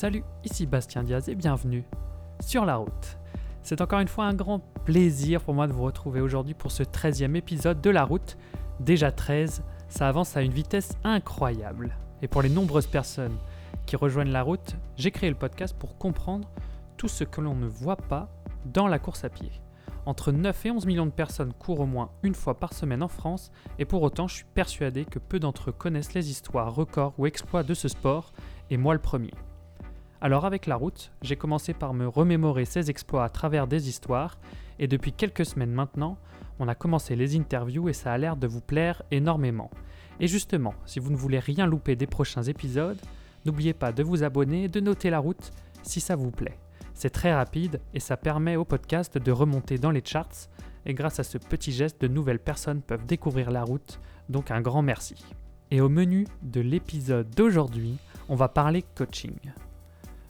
Salut, ici Bastien Diaz et bienvenue sur la route. C'est encore une fois un grand plaisir pour moi de vous retrouver aujourd'hui pour ce 13e épisode de la route. Déjà 13, ça avance à une vitesse incroyable. Et pour les nombreuses personnes qui rejoignent la route, j'ai créé le podcast pour comprendre tout ce que l'on ne voit pas dans la course à pied. Entre 9 et 11 millions de personnes courent au moins une fois par semaine en France, et pour autant je suis persuadé que peu d'entre eux connaissent les histoires, records ou exploits de ce sport, et moi le premier. Alors avec la route, j'ai commencé par me remémorer ces exploits à travers des histoires, et depuis quelques semaines maintenant, on a commencé les interviews et ça a l'air de vous plaire énormément. Et justement, si vous ne voulez rien louper des prochains épisodes, n'oubliez pas de vous abonner et de noter la route si ça vous plaît. C'est très rapide et ça permet au podcast de remonter dans les charts, et grâce à ce petit geste, de nouvelles personnes peuvent découvrir la route, donc un grand merci. Et au menu de l'épisode d'aujourd'hui, on va parler coaching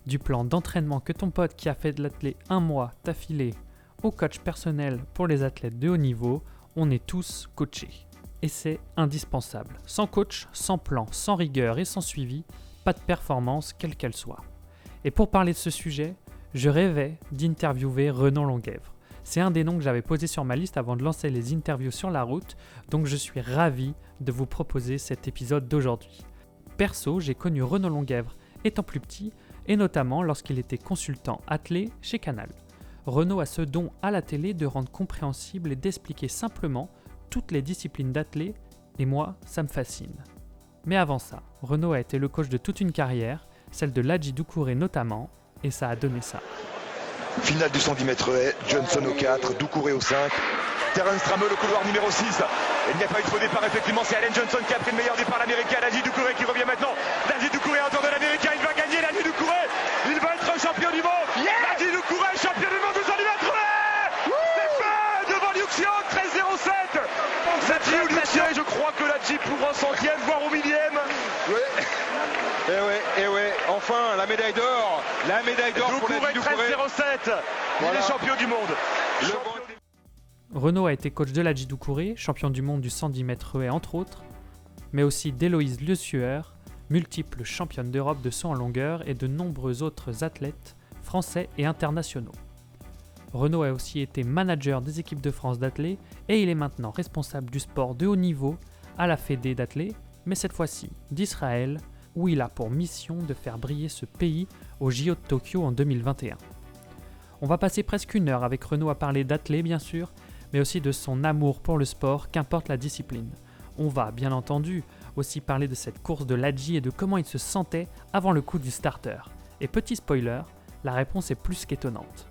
du plan d'entraînement que ton pote qui a fait de l'athlète un mois t'a filé au coach personnel pour les athlètes de haut niveau, on est tous coachés. Et c'est indispensable. Sans coach, sans plan, sans rigueur et sans suivi, pas de performance quelle qu'elle soit. Et pour parler de ce sujet, je rêvais d'interviewer Renan Longuèvre. C'est un des noms que j'avais posé sur ma liste avant de lancer les interviews sur la route, donc je suis ravi de vous proposer cet épisode d'aujourd'hui. Perso, j'ai connu Renaud Longuèvre étant plus petit et notamment lorsqu'il était consultant attelé chez Canal. Renault a ce don à la télé de rendre compréhensible et d'expliquer simplement toutes les disciplines d'athlé, et moi, ça me fascine. Mais avant ça, Renault a été le coach de toute une carrière, celle de Ladji Doucouré notamment, et ça a donné ça. Finale du 110 mètres Johnson au 4, Doucouré au 5, Terence Strameux le couloir numéro 6. Il n'y a pas eu de faux départ, effectivement, c'est Allen Johnson qui a pris le meilleur départ, l'américain, Ladji Doucouré qui revient maintenant. Ladji Doucouré en tour de l'américain, il va gagner Ladji Doucouré, il va être champion du monde. Yeah Ladji Doucouré, champion du monde du 110 mètres haies C'est fait devant Liu Xiong, 13-07. Ladji ou Liu Xiong, je Ladji pour un centième, voire au millième. Oui. Et ouais, et ouais, enfin la médaille d'or, la médaille d'or pour Doucouré, Ladji Doucouré. 13-07. Il Voilà. est champion du monde. Champion du- Renault a été coach de Ladji Doucouré, champion du monde du 110 mètres haies entre autres, mais aussi d'Héloïse Le Sueur, multiple championne d'Europe de saut en longueur et de nombreux autres athlètes français et internationaux. Renault a aussi été manager des équipes de France d'athlètes et il est maintenant responsable du sport de haut niveau à la Fédé d'athlètes, mais cette fois-ci d'Israël, où il a pour mission de faire briller ce pays au JO de Tokyo en 2021. On va passer presque une heure avec Renault à parler d'athlètes bien sûr, mais aussi de son amour pour le sport, qu'importe la discipline. On va, bien entendu, aussi parler de cette course de Ladji et de comment il se sentait avant le coup du starter. Et petit spoiler, la réponse est plus qu'étonnante.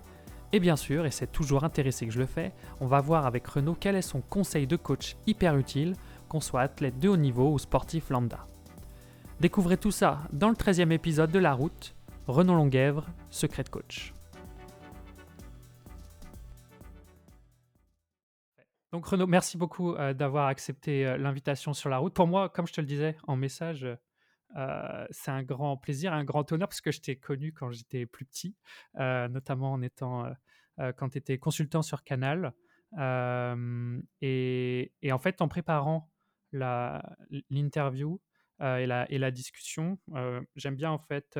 Et bien sûr, et c'est toujours intéressé que je le fais, on va voir avec Renaud quel est son conseil de coach hyper utile, qu'on soit athlète de haut niveau ou sportif lambda. Découvrez tout ça dans le 13e épisode de La Route, Renaud Longuèvre, secret coach. Donc Renaud, merci beaucoup euh, d'avoir accepté euh, l'invitation sur la route. Pour moi, comme je te le disais en message, euh, c'est un grand plaisir, un grand honneur parce que je t'ai connu quand j'étais plus petit, notamment en étant quand tu étais consultant sur Canal. Et, en fait, en préparant l'interview euh, et, la, et la discussion, euh, j'aime bien en fait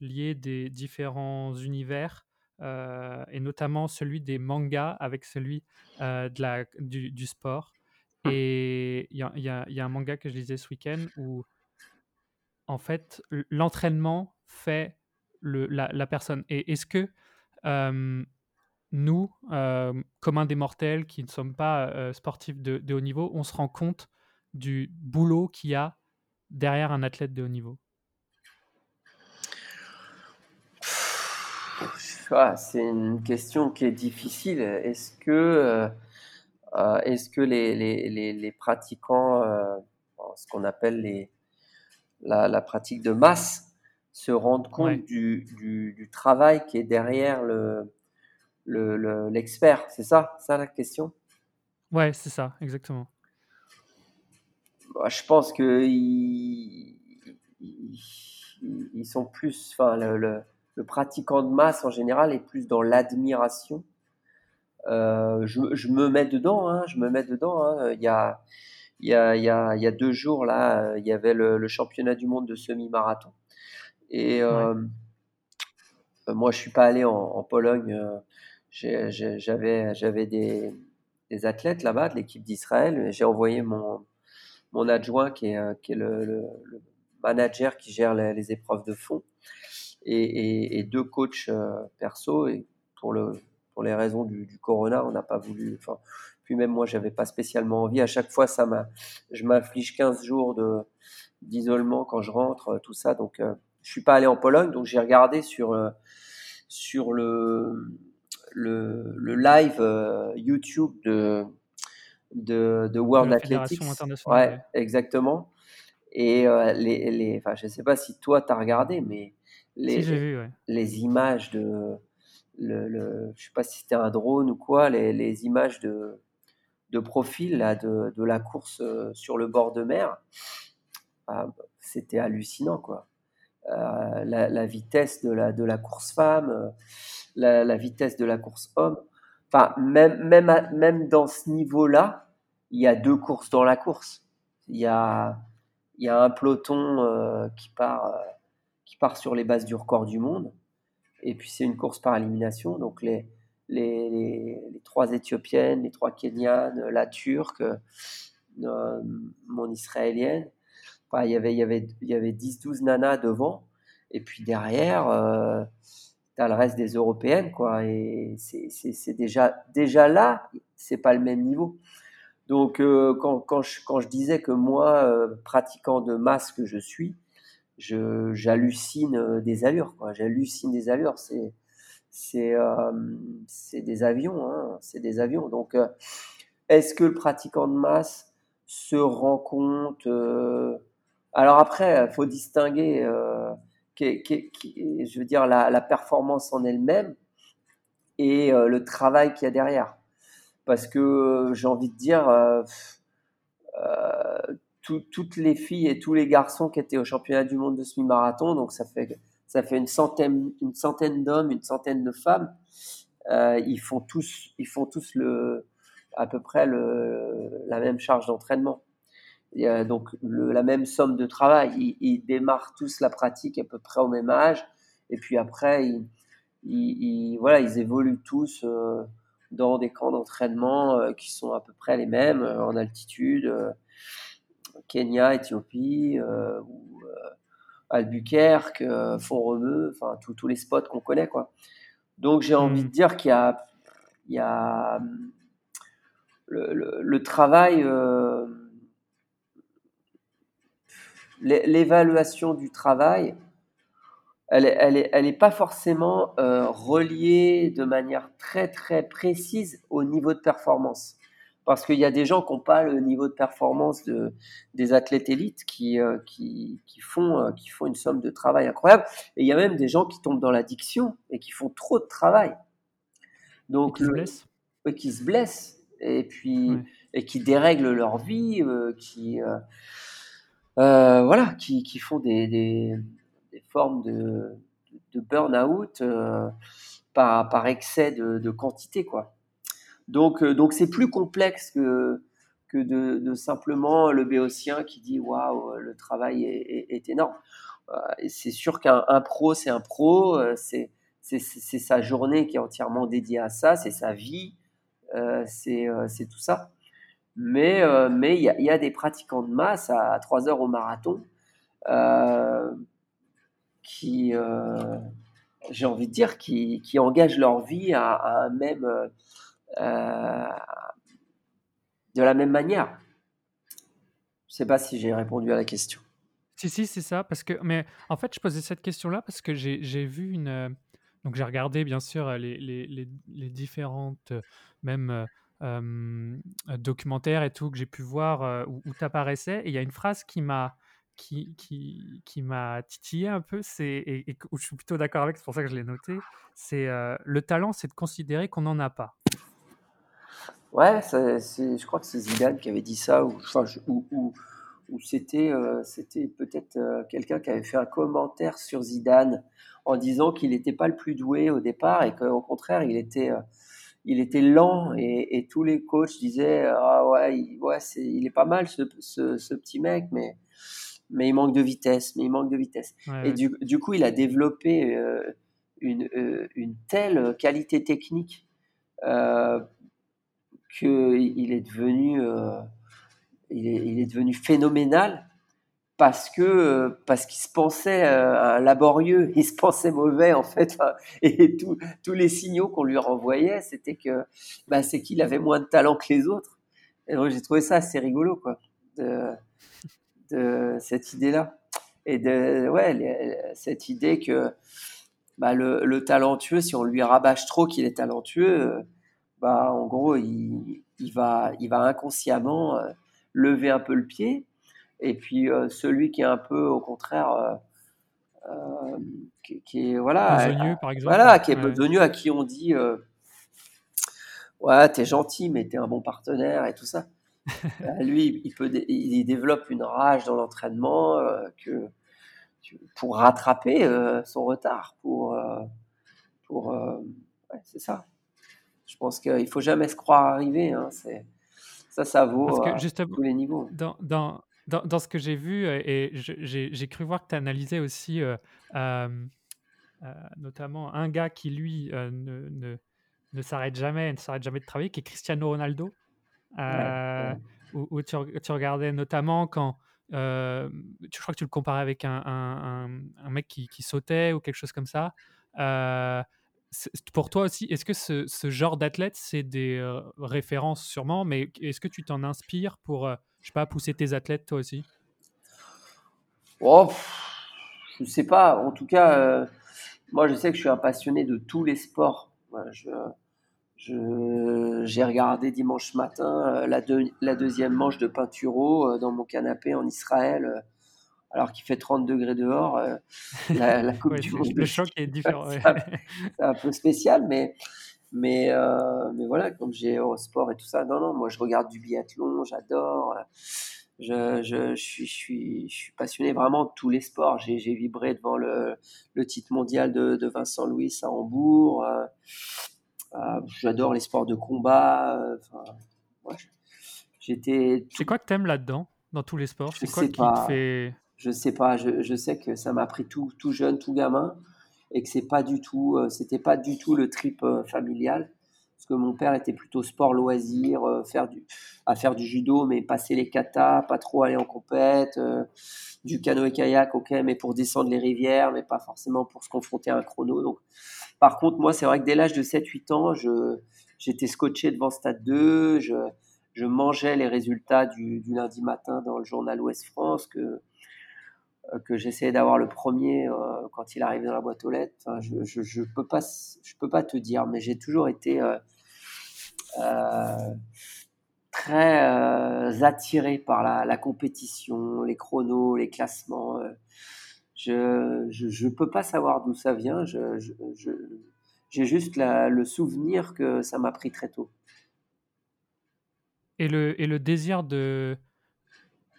lier des différents univers et notamment celui des mangas avec celui de la, du, du sport. Et il y y y a un manga que je lisais ce week-end où, en fait, l'entraînement fait le, la, la personne. Et est-ce que nous, euh, communs des mortels qui ne sommes pas euh, sportifs de, de haut niveau, on se rend compte du boulot qu'il y a derrière un athlète de haut niveau? Ah, c'est une question qui est difficile. Est-ce que, euh, euh, est-ce que les, les, les, les pratiquants, euh, ce qu'on appelle les, la, la pratique de masse, se rendent compte Ouais. du, du, du travail qui est derrière le, le, le- l'expert? C'est ça, ça la question? Ouais, c'est ça, exactement. Bah, je pense que ils, ils- ils sont plus, enfin, le, le- le pratiquant de masse en général est plus dans l'admiration. Euh, je, je me mets dedans, hein, je me mets dedans. hein. Il y a, il y a, il y a, il y a deux jours là, euh, il y avait le, le championnat du monde de semi-marathon. Et euh, moi, je suis pas allé en, Pologne. J'avais j'avais des, des athlètes là-bas de l'équipe d'Israël. J'ai envoyé mon, mon adjoint qui est, qui est le, le, manager qui gère les, épreuves de fond et, et, deux coachs perso. Et pour, le, pour les raisons du, du corona, on n'a pas voulu. Enfin, puis même moi, j'avais pas spécialement envie. À chaque fois, ça m'a, je m'inflige 15 jours de, d'isolement quand je rentre, tout ça. Donc, je suis pas allé en Pologne, donc j'ai regardé sur, sur le, le, le live euh, YouTube de, de, de World Athletics. Ouais, exactement. Et euh, les, les, enfin, je ne sais pas si toi tu as regardé, mais les, vu, les images de. Le, le, je sais pas si c'était un drone ou quoi, les, les images de, de profil là, de, de, la course euh, sur le bord de mer, ah, c'était hallucinant quoi. la, la, vitesse de la, de la course femme, la, vitesse de la course homme. Enfin, même, même, même dans ce niveau-là, il y a deux courses dans la course. Il y a, il y a un peloton euh, qui, part, euh, qui part sur les bases du record du monde. Et puis c'est une course par élimination. Donc les, les, les, trois Éthiopiennes, les trois Kenyanes, la Turque, euh, mon Israélienne. Enfin, il y avait, il y avait, il y avait 10-12 nanas devant. Et puis derrière, le reste des européennes, quoi. Et c'est déjà, déjà là, c'est pas le même niveau. Donc, euh, quand, quand, je, quand, je, disais que moi, euh, pratiquant de masse que je suis, j'hallucine euh, des allures, quoi. J'hallucine des allures. C'est c'est c'est des avions, hein. c'est des avions. Donc, est-ce que le pratiquant de masse se rend compte Alors après, faut distinguer je veux dire, la, performance en elle-même et euh, le travail qu'il y a derrière. Parce que euh, j'ai envie de dire, euh, toutes les filles et tous les garçons qui étaient au championnat du monde de semi-marathon, donc ça fait, ça fait une centaine, une centaine d'hommes, une centaine de femmes, ils font tous, ils font tous le, à peu près le, la même charge d'entraînement donc la même somme de travail. Ils, démarrent tous la pratique à peu près au même âge. Et puis après, ils, voilà, ils évoluent tous euh, dans des camps d'entraînement euh, qui sont à peu près les mêmes euh, en altitude. Kenya, Éthiopie, ou, Albuquerque, Font-Romeu, enfin tous les spots qu'on connaît. Quoi. Donc j'ai envie de mmh. dire qu'il y a, il y a le, le travail l'évaluation du travail, elle n'est elle est, elle est pas forcément euh, reliée de manière très très précise au niveau de performance. Parce qu'il y a des gens qui n'ont pas le niveau de performance de, des athlètes élites qui, euh, qui, qui, font, euh, qui font une somme de travail incroyable. Et il y a même des gens qui tombent dans l'addiction et qui font trop de travail. Donc, et qui, se blessent. qui se blessent. Et puis, et qui dérèglent leur vie, qui euh, voilà, qui, qui, font des, des, des formes de, de burn-out euh, par, par, excès de, de, quantité. Quoi. Donc, euh, donc c'est plus complexe que, que de, simplement le béotien qui dit waouh, le travail est, est, énorme. c'est sûr qu'un pro, c'est un pro, c'est sa journée qui est entièrement dédiée à ça, c'est sa vie, c'est tout ça. Mais euh, mais il y, a des pratiquants de masse à, 3 heures au marathon euh, qui, euh, j'ai envie de dire, qui, qui, engagent leur vie à, un même, de la même manière. Je ne sais pas si j'ai répondu à la question. Si, si, c'est ça. Parce que, mais en fait, je posais cette question-là parce que j'ai vu une. Donc, j'ai regardé, bien sûr, les, les, les différentes, même documentaires et tout que j'ai pu voir où, tu apparaissais. Et il y a une phrase qui m'a qui, qui, qui m'a titillé un peu, c'est, et, où je suis plutôt d'accord avec, c'est pour ça que je l'ai noté, c'est le talent, c'est de considérer qu'on n'en a pas. Ouais, c'est, je crois que c'est Zidane qui avait dit ça, ou, ou, ou, c'était, c'était peut-être quelqu'un qui avait fait un commentaire sur Zidane en disant qu'il n'était pas le plus doué au départ et qu'au contraire, il était il était lent et, tous les coachs disaient ah ouais, il, ouais c'est, il est pas mal ce, ce, petit mec, mais mais il manque de vitesse, mais il manque de vitesse. et Du, du, coup, il a développé euh, une, une telle qualité technique qu'il est devenu, il est, il est devenu phénoménal parce que parce qu'il se pensait euh, laborieux, il se pensait mauvais en fait, et tous les signaux qu'on lui renvoyait, c'était que bah, c'est qu'il avait moins de talent que les autres. Et donc j'ai trouvé ça assez rigolo quoi, de, cette idée-là, et de ouais cette idée que bah, le, le, talentueux, si on lui rabâche trop qu'il est talentueux, bah en gros il, va inconsciemment euh, lever un peu le pied et puis euh, celui qui est un peu au contraire euh, euh, qui, est voilà par exemple. voilà qui est ouais. à qui on dit ouais t'es gentil mais t'es un bon partenaire et tout ça. Bah, lui il peut il développe une rage dans l'entraînement que pour rattraper son retard pour pour ouais, c'est ça. Je pense qu'il faut jamais se croire arrivé hein, c'est ça ça vaut à tous les niveaux. dans, dans dans, dans, ce que j'ai vu, euh, et j'ai cru voir que tu analysais aussi euh, euh, notamment un gars qui, lui, ne, ne, ne s'arrête jamais, ne s'arrête jamais de travailler, qui est Cristiano Ronaldo, Où, tu, tu, regardais notamment quand, je crois que tu le comparais avec un, un, un mec qui, qui, sautait ou quelque chose comme ça. pour toi aussi, est-ce que ce, ce genre d'athlète, c'est des références sûrement, mais est-ce que tu t'en inspires pour je sais pas, pousser tes athlètes toi aussi oh, Je sais pas. En tout cas, euh, moi je sais que je suis un passionné de tous les sports. Je, j'ai regardé dimanche matin euh, la, la, deuxième manche de Pinturo euh, dans mon canapé en Israël, alors qu'il fait 30 degrés dehors. La, Coupe du Monde. Le choc est différent. C'est un, peu spécial, mais, mais, euh, mais voilà, comme j'ai au sport et tout ça, non, non, moi je regarde du biathlon, j'adore. Je, je, je, suis, je, suis, je suis passionné vraiment de tous les sports. J'ai vibré devant le, le titre mondial de, de, Vincent Louis à Hambourg. Euh, euh, j'adore les sports de combat. Ouais, j'étais. C'est quoi que t'aimes là-dedans, dans tous les sports? C'est quoi qui te fait Je sais pas. Je, je sais que ça m'a pris tout, tout jeune, tout gamin et que c'est pas du tout, euh, c'était pas du tout le trip euh, familial. Parce que mon père était plutôt sport loisir, euh, faire du, à faire du judo, mais passer les katas, pas trop aller en compète, du canoë-kayak, ok, mais pour descendre les rivières, mais pas forcément pour se confronter à un chrono. Donc, par contre, moi, c'est vrai que dès l'âge de 7-8 ans, je, j'étais scotché devant Stade 2, je, je mangeais les résultats du, du, lundi matin dans le journal Ouest France, que, que j'essayais d'avoir le premier euh, quand il arrivait dans la boîte aux lettres. Je, je, peux pas, peux pas te dire, mais j'ai toujours été euh, euh très euh, attiré par la, compétition, les chronos, les classements. Je, je, je peux pas savoir d'où ça vient. Je, j'ai juste le souvenir que ça m'a pris très tôt. Et le, et le désir de,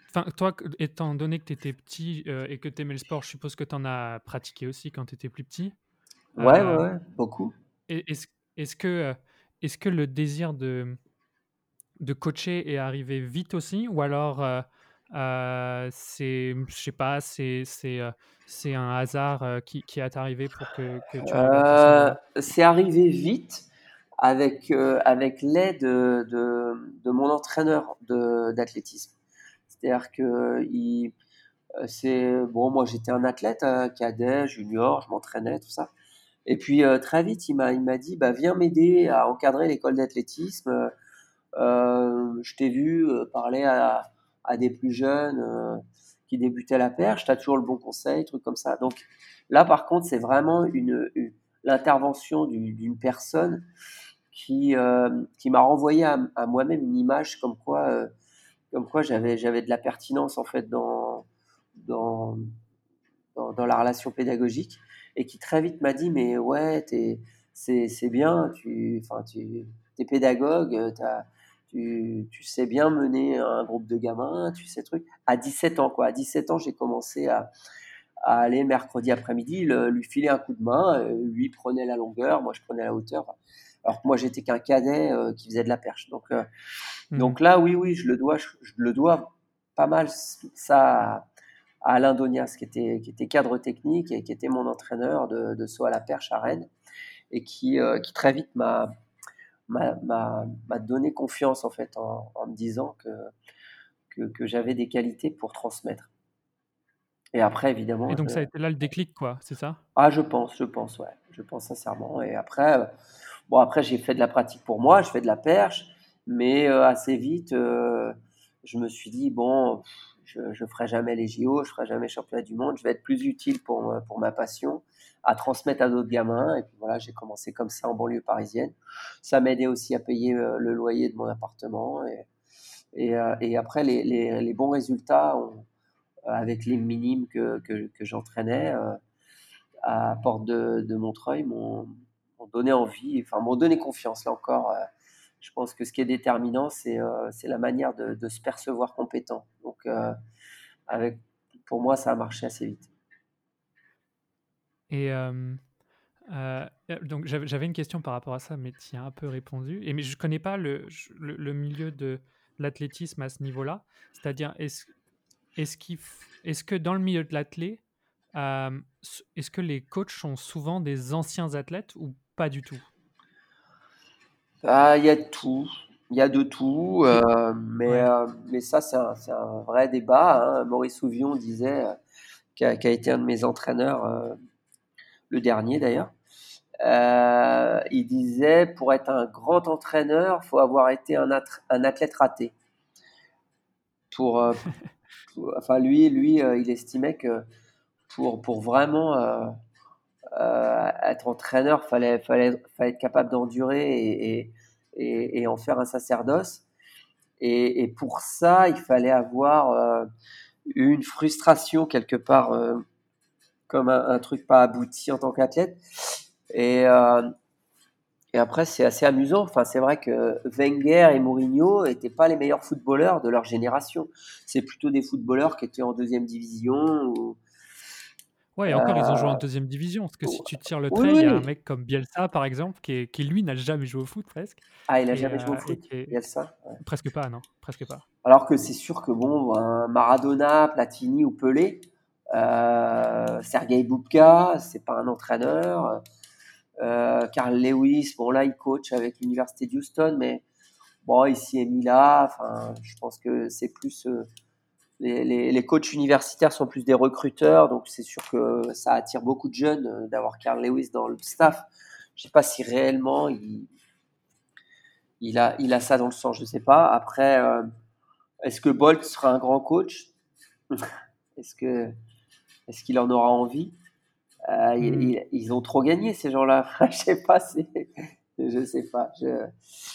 Enfin, toi, étant donné que tu étais petit euh, et que tu aimais le sport, je suppose que tu en as pratiqué aussi quand tu étais plus petit. Ouais, euh, ouais, beaucoup. Est-ce est que, euh, est que le désir de, de coacher est arrivé vite aussi Ou alors, c'est, je sais pas, c'est, c'est, un hasard qui, qui est arrivé pour que, que tu C'est arrivé vite avec, avec l'aide de, de, de, mon entraîneur d'athlétisme. C'est-à-dire que il, euh, c'est bon, moi j'étais un athlète hein, cadet, junior, je m'entraînais, tout ça. Et puis euh, très vite, il m'a, il m'a dit, bah viens m'aider à encadrer l'école d'athlétisme. Euh, je t'ai vu parler à, à, des plus jeunes qui débutaient la perche. T'as toujours le bon conseil, trucs comme ça. Donc là, par contre, c'est vraiment une, l'intervention d'une personne qui, qui m'a renvoyé à moi-même une image comme quoi comme quoi j'avais j'avais de la pertinence en fait dans dans, dans, la relation pédagogique. Et qui très vite m'a dit mais ouais c'est c'est bien tu enfin tu es pédagogue as, tu, tu sais bien mener un groupe de gamins tu sais truc. À 17 ans quoi. À 17 ans j'ai commencé à, à aller mercredi après-midi lui filer un coup de main lui prenait la longueur moi je prenais la hauteur alors que moi j'étais qu'un cadet euh, qui faisait de la perche. Donc, euh, mmh. donc là, oui, oui, je le dois, je, le dois pas mal ça Alain Donias, qui était, qui était cadre technique et qui était mon entraîneur de, de saut à la perche à Rennes, et qui, euh, qui très vite m'a, m'a, donné confiance en fait en, me disant que, que, que, j'avais des qualités pour transmettre. Et après, évidemment. Et donc, ça a été là le déclic, quoi, c'est ça? Ah, je pense, je pense, ouais. Je pense sincèrement. Et après, bon, après, j'ai fait de la pratique pour moi, je fais de la perche, mais euh, assez vite, euh, je me suis dit, bon, je ne ferai jamais les JO, je ferai jamais championnat du monde, je vais être plus utile pour, pour ma passion, à transmettre à d'autres gamins. Et puis voilà, j'ai commencé comme ça en banlieue parisienne. Ça m'aidait aussi à payer euh, le loyer de mon appartement. Et, et, euh, et après, les, les, les, bons résultats avec les minimes que, que, que j'entraînais euh, à Porte de, de Montreuil m'ont donné envie, enfin m'ont donné confiance. Là encore, je pense que ce qui est déterminant, c'est euh, la manière de, se percevoir compétent. Donc, euh, pour moi, ça a marché assez vite. Et euh, donc, j'avais une question par rapport à ça, mais tu as un peu répondu. Et, mais je connais pas le, le, milieu de l'athlétisme à ce niveau-là. C'est-à-dire, est-ce est, est que dans le milieu de l'athlète, est-ce que les coachs sont souvent des anciens athlètes ou pas du tout ah, il y a tout, il y a de tout, euh, mais, euh, mais ça, c'est un, un, vrai débat. Hein. Maurice Souvion disait, euh, qui a, été un de mes entraîneurs, le dernier d'ailleurs, il disait pour être un grand entraîneur, il faut avoir été un, un athlète raté. Pour, enfin, lui, lui il estimait que pour, pour vraiment être entraîneur, fallait, fallait, fallait être capable d'endurer et, en faire un sacerdoce. Et, et, pour ça, il fallait avoir euh, une frustration quelque part, euh, comme un, truc pas abouti en tant qu'athlète. Et, et après, c'est assez amusant. Enfin, c'est vrai que Wenger et Mourinho n'étaient pas les meilleurs footballeurs de leur génération. C'est plutôt des footballeurs qui étaient en deuxième division ou, Ouais, et encore, ils ont joué en euh, deuxième division. Parce que si tu tires le trait, il y a un mec comme Bielsa, par exemple, qui, qui lui n'a jamais joué au foot presque. Ah, il n'a jamais joué au euh, foot, Bielsa Presque pas, non, presque pas. Alors que c'est sûr que bon, Maradona, Platini ou Pelé, euh, Sergei Bubka, c'est pas un entraîneur. Euh, Carl Lewis, bon là, il coach avec l'université d'Houston, mais bon, ici et mis là. Enfin, je pense que c'est plus les, les, coachs universitaires sont plus des recruteurs, donc c'est sûr que ça attire beaucoup de jeunes euh, d'avoir Carl Lewis dans le staff. Je ne sais pas si réellement il, il, a, il a ça dans le sang, je ne sais pas. Après, euh, est-ce que Bolt sera un grand coach? Est-ce que est-ce qu'il en aura envie? Euh, hmm. ils, ont trop gagné ces gens-là. je sais pas. je sais pas. Je...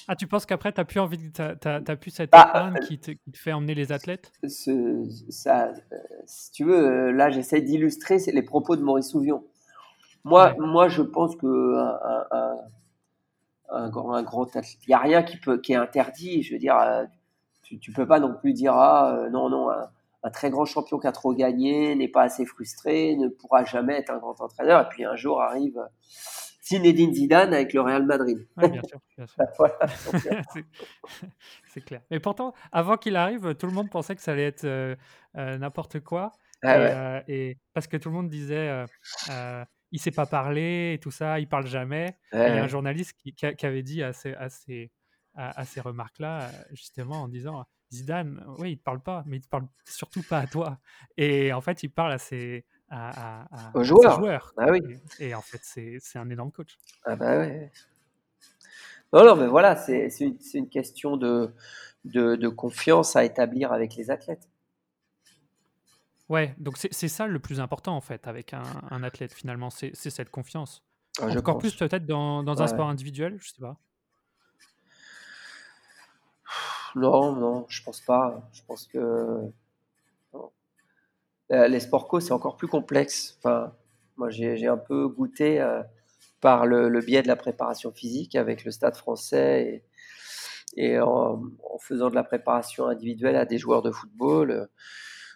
Ah, tu penses qu'après, tu n'as plus envie, tu as, plus cette bah, qui, te, qui, te, fait emmener les athlètes? ce, ça, euh, Si tu veux, euh, là, j'essaie d'illustrer les propos de Maurice Souvion. Moi, moi je pense que un, un, un, grand, un grand athlète, il n'y a rien qui, peut, qui est interdit. Je veux dire, euh, tu ne peux pas non plus dire, ah, non, non, un, très grand champion qui a trop gagné, n'est pas assez frustré, ne pourra jamais être un grand entraîneur. Et puis un jour arrive Zinedine Zidane avec le Real Madrid. Oui, bien sûr. c'est clair. Mais pourtant, avant qu'il arrive, tout le monde pensait que ça allait être euh, euh, n'importe quoi. Ah euh, et, parce que tout le monde disait, euh, il sait pas parler et tout ça, il parle jamais. il y a un journaliste qui, avait dit à ces, à ces, à, ces remarques-là, justement, en disant Zidane, oui, il ne parle pas, mais il ne parle surtout pas à toi. Et en fait, il parle à ses, à, aux joueurs. Ah oui. Et, en fait, c'est un énorme coach. Ah bah ouais. Non, non, mais voilà, c'est une, une, question de, de, de, confiance à établir avec les athlètes. Ouais, donc c'est ça le plus important en fait avec un, un athlète finalement, c'est cette confiance. Ah, Encore plus peut-être dans, dans un sport individuel, je sais pas. Non, non, je pense pas. Je pense que les sports co, c'est encore plus complexe. Enfin, moi, j'ai un peu goûté euh, par le, biais de la préparation physique avec le stade français et, et en, faisant de la préparation individuelle à des joueurs de football. Euh,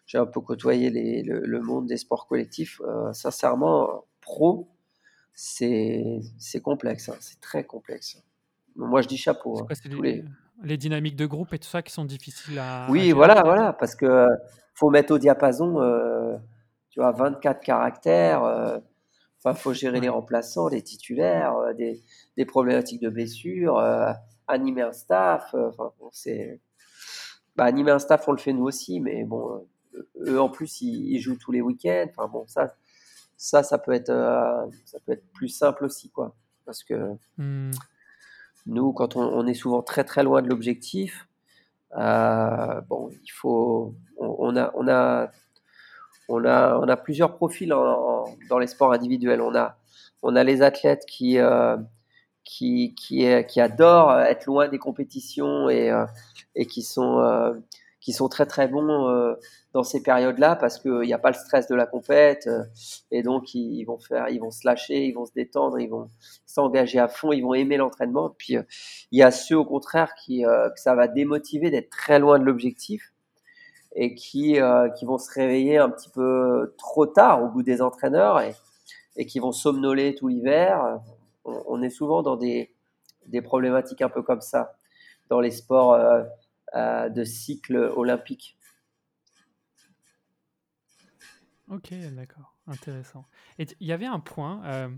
j'ai un peu côtoyé les, le, monde des sports collectifs. sincèrement, pro, c'est complexe. Hein, c'est très complexe. Moi, je dis chapeau. Hein, tous les... les dynamiques de groupe et tout ça qui sont difficiles à. Oui, voilà, voilà, parce que faut mettre au diapason, tu vois, 24 caractères. Enfin, faut gérer les remplaçants, les titulaires, des, des, problématiques de blessures, animer un staff. Enfin, c'est. Bah, animer un staff, on le fait nous aussi, mais bon, eux en plus, ils, jouent tous les week-ends. Enfin bon, ça, ça, ça peut être, ça peut être plus simple aussi, quoi. Parce que mmh. Nous, quand on, est souvent très très loin de l'objectif, euh, bon, il faut, on, a, on a, on a, on a plusieurs profils dans les sports individuels. On a, on a les athlètes qui, euh, qui, qui, qui, adorent être loin des compétitions et, euh, et qui sont, qui sont très très bons dans ces périodes-là parce qu'il n'y a pas le stress de la compète euh, et donc ils, vont faire, ils vont se lâcher, ils vont se détendre, ils vont s'engager à fond, ils vont aimer l'entraînement. Puis euh, il y a ceux au contraire qui euh, que ça va démotiver d'être très loin de l'objectif et qui qui vont se réveiller un petit peu trop tard au bout des entraîneurs et, et qui vont somnoler tout l'hiver. On, on, est souvent dans des des problématiques un peu comme ça dans les sports de cycle olympique. Ok, d'accord, intéressant. Et il y avait un point euh,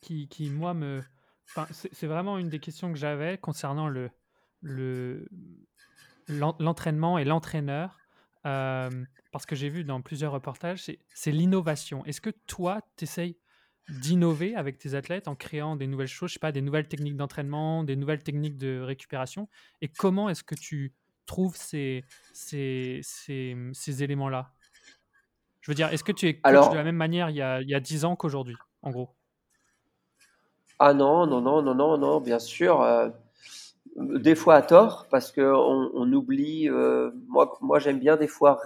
qui, qui, moi, me. Enfin, c'est vraiment une des questions que j'avais concernant le l'entraînement et l'entraîneur, euh, parce que j'ai vu dans plusieurs reportages, c'est l'innovation. Est-ce que toi, tu essayes d'innover avec tes athlètes en créant des nouvelles choses, je sais pas, des nouvelles techniques d'entraînement, des nouvelles techniques de récupération Et comment est-ce que tu trouves ces, ces, ces, ces éléments-là? Je veux dire, est-ce que tu es coach de la même manière il y a, il y a 10 ans qu'aujourd'hui, en gros? Ah non, non, non, non, non, non, bien sûr. Euh, des fois à tort, parce qu'on on oublie. Euh, moi, moi j'aime bien des fois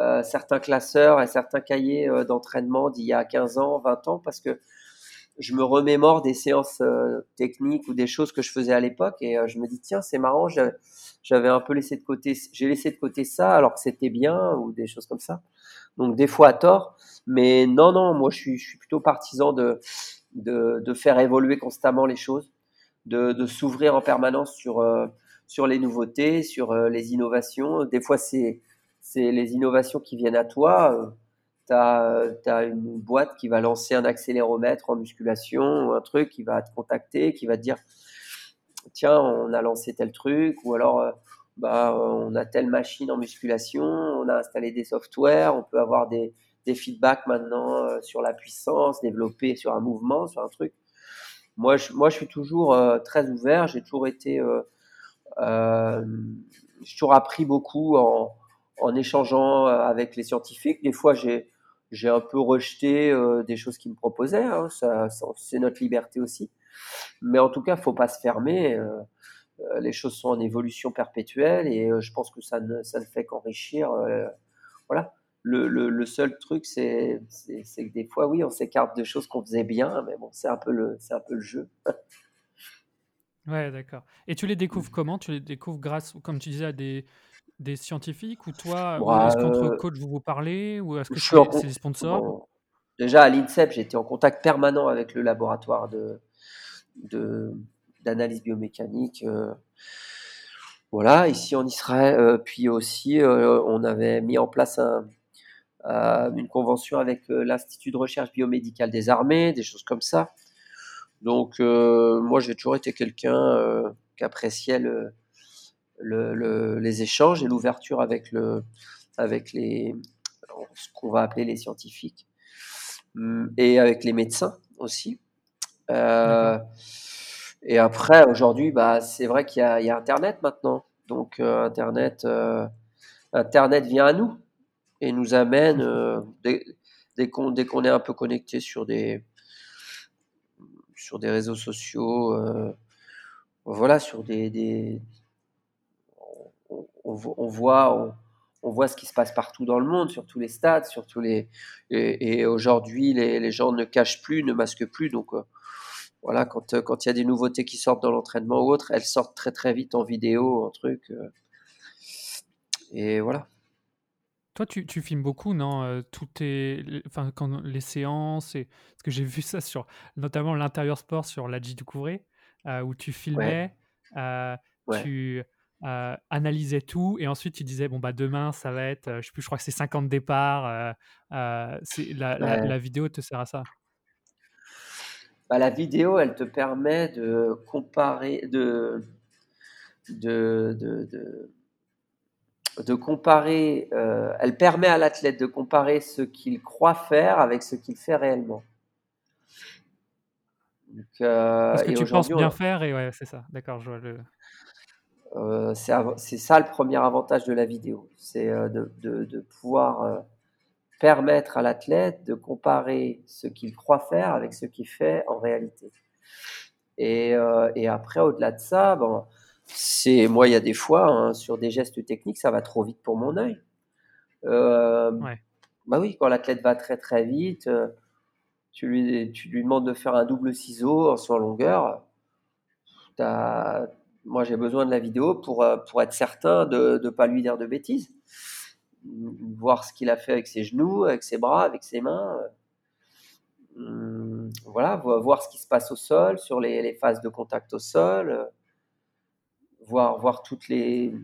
euh, certains classeurs et certains cahiers d'entraînement d'il y a 15 ans, 20 ans, parce que je me remémore des séances techniques ou des choses que je faisais à l'époque et je me dis tiens c'est marrant j'avais un peu laissé de côté, j'ai laissé de côté ça alors que c'était bien ou des choses comme ça. Donc des fois à tort, mais non non, moi je suis, je suis plutôt partisan de, de, faire évoluer constamment les choses, de, de s'ouvrir en permanence sur euh, sur les nouveautés, sur euh, les innovations. Des fois c'est c'est les innovations qui viennent à toi. tu as, as, une boîte qui va lancer un accéléromètre en musculation, un truc qui va te contacter, qui va te dire tiens, on a lancé tel truc, ou alors euh, bah, on a telle machine en musculation, on a installé des softwares, on peut avoir des, des feedbacks maintenant euh, sur la puissance, développer sur un mouvement, sur un truc. Moi, je, moi, je suis toujours euh, très ouvert, j'ai toujours été, j'ai toujours appris beaucoup en, en échangeant avec les scientifiques. Des fois, j'ai j'ai un peu rejeté des choses qu'ils me proposaient. Hein. Ça, c'est notre liberté aussi. Mais en tout cas, faut pas se fermer. Euh, euh, les choses sont en évolution perpétuelle et euh, je pense que ça ne, ça ne fait qu'enrichir. voilà. Le, le, seul truc, c'est que des fois, oui, on s'écarte de choses qu'on faisait bien, mais bon, c'est un, peu le, un peu le jeu. ouais, d'accord. Et tu les découvres comment? Tu les découvres grâce, comme tu disais, à des, des scientifiques ou toi, est-ce qu'entre coachs vous vous parlez ou est-ce que c'est des sponsors? Déjà à l'INSEP, j'étais en contact permanent avec le laboratoire de, d'analyse biomécanique. Euh, voilà, ici en Israël, euh, puis aussi euh, on avait mis en place une convention avec l'Institut de recherche biomédicale des armées, des choses comme ça. Donc moi j'ai toujours été quelqu'un qui appréciait le, les échanges et l'ouverture avec, le, avec les, ce qu'on va appeler les scientifiques hum, et avec les médecins aussi. Euh, et après, aujourd'hui, bah, c'est vrai qu'il y, y, a Internet maintenant. Donc, euh, Internet, euh, Internet vient à nous et nous amène, dès, dès qu'on est un peu connecté sur des, sur des réseaux sociaux, voilà, sur des. des on, on, voit. On, voit ce qui se passe partout dans le monde, sur tous les stades, sur tous les. Et, et aujourd'hui, les, les, gens ne cachent plus, ne masquent plus. Donc, voilà, quand euh, quand il y a des nouveautés qui sortent dans l'entraînement ou autre, elles sortent très très vite en vidéo, en truc. Euh, et voilà. Toi, tu, tu filmes beaucoup, non euh, Tout est, enfin, quand les séances et parce que j'ai vu ça sur, notamment l'intérieur sport sur la Couvré. où tu filmais, tu analysais tout et ensuite tu disais bon bah demain ça va être, je sais plus, je crois que c'est 50 départs. c'est la, la, vidéo te sert à ça? Bah, la vidéo, elle te permet de comparer, de, de, de, de, comparer, euh, elle permet à l'athlète de comparer ce qu'il croit faire avec ce qu'il fait réellement. Euh, Parce que tu penses bien faire et ouais, c'est ça. D'accord, je vois le. Euh, c'est ça le premier avantage de la vidéo, c'est de, de, pouvoir permettre à l'athlète de comparer ce qu'il croit faire avec ce qu'il fait en réalité. Et, euh, et après, au-delà de ça, bon, c'est moi, il y a des fois hein, sur des gestes techniques, ça va trop vite pour mon œil. Euh, Bah oui, quand l'athlète va très très vite, euh, tu lui, tu lui demandes de faire un double ciseau en son longueur. Moi, j'ai besoin de la vidéo pour, euh, pour être certain de ne pas lui dire de bêtises voir ce qu'il a fait avec ses genoux, avec ses bras, avec ses mains. Hum, voilà, voir ce qui se passe au sol, sur les, phases de contact au sol, voir, voir toutes les.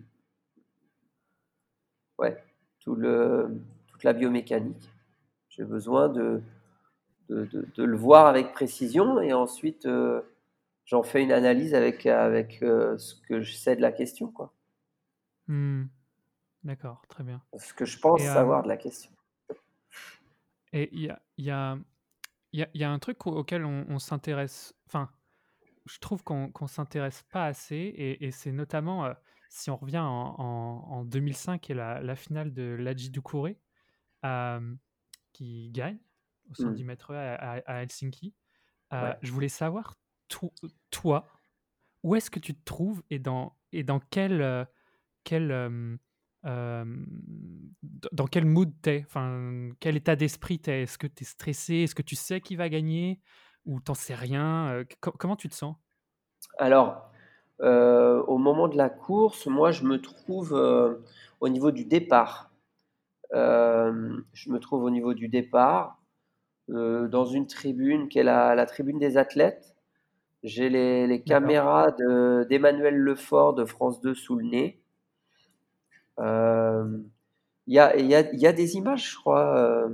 Ouais, tout le, toute la biomécanique. J'ai besoin de de, de, le voir avec précision et ensuite euh, j'en fais une analyse avec, avec euh, ce que je sais de la question. Quoi. Mmh. D'accord, très bien. Ce que je pense savoir de la question. Et il y a, y, a, y a, un truc auquel on, s'intéresse, enfin, je trouve qu'on ne s'intéresse pas assez, et, c'est notamment, si on revient en, en, 2005 et la, la finale de l'Adji Doucouré, qui gagne au 110 mmh. mètres à, Helsinki. Je voulais savoir, toi, où est-ce que tu te trouves et dans, et quel, quel dans quel mood t'es? Enfin, Quel état d'esprit t'es? Est-ce que tu es stressé? Est-ce que tu sais qui va gagner? Ou t'en sais rien? Comment tu te sens? Alors, au moment de la course, moi, je me trouve au niveau du départ. je me trouve au niveau du départ, dans une tribune qui est la, la tribune des athlètes. J'ai les, les caméras d'Emmanuel Lefort de France 2 sous le nez. Euh, il y, a, y, a, y, a, des images, je crois. Euh,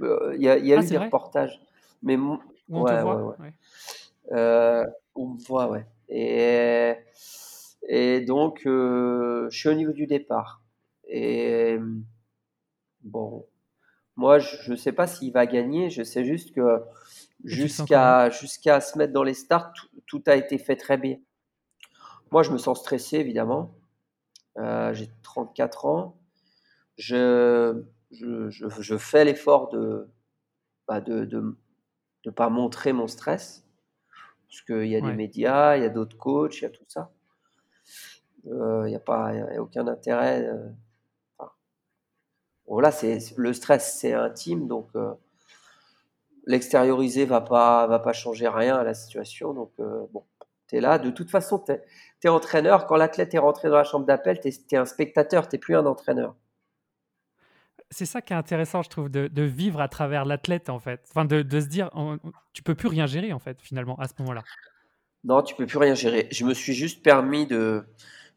euh, il y a, y a ah, eu des reportages. Mais on ouais, voit, ouais, ouais. on me voit, ouais. Et, et donc, je suis au niveau du départ. Et bon, moi, je ne sais pas s'il va gagner. Je sais juste que jusqu'à jusqu'à se mettre dans les starts, tout, tout, a été fait très bien. Moi, je me sens stressé, évidemment. Euh, j'ai 34 ans. Je, je, je, fais l'effort de bah de, de, de, pas montrer mon stress, parce qu'il y a des médias, il y a d'autres coachs, il y a tout ça. Euh, il n'y a, pas, a aucun intérêt. Euh, voilà, c'est le stress, c'est intime, donc l'extérioriser va pas va pas changer rien à la situation. Donc bon, tu es là. De toute façon, tu es, entraîneur. Quand l'athlète est rentré dans la chambre d'appel, tu es, un spectateur, tu n'es plus un entraîneur. C'est ça qui est intéressant, je trouve, de, vivre à travers l'athlète, en fait. Enfin, de, se dire, tu peux plus rien gérer, en fait, finalement, à ce moment-là. Non, tu peux plus rien gérer. Je me suis juste permis de,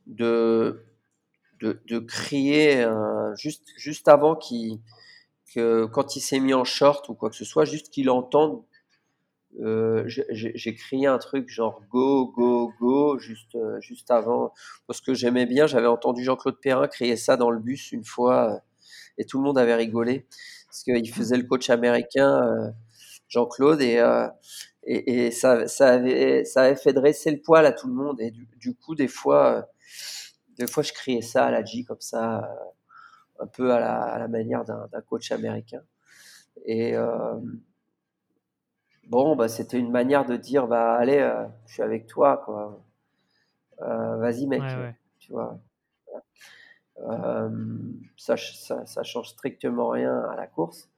de, de, crier juste, juste avant qu'il, quand il s'est mis en short ou quoi que ce soit, juste qu'il entende euh, j'ai crié un truc genre go, go, go, juste, euh, juste avant, parce que j'aimais bien, j'avais entendu Jean-Claude Perrin crier ça dans le bus une fois, euh, et tout le monde avait rigolé, parce qu'il faisait le coach américain, Jean-Claude, et, et, et, ça, ça, avait, ça avait fait dresser le poil à tout le monde, et du, coup, des fois, des fois, je criais ça à la G comme ça, un peu à la, à la manière d'un coach américain. Et, bon, bah, c'était une manière de dire, bah, allez, euh, je suis avec toi, quoi. Euh, vas-y, mec, tu vois. Euh, ça, ça, change strictement rien à la course.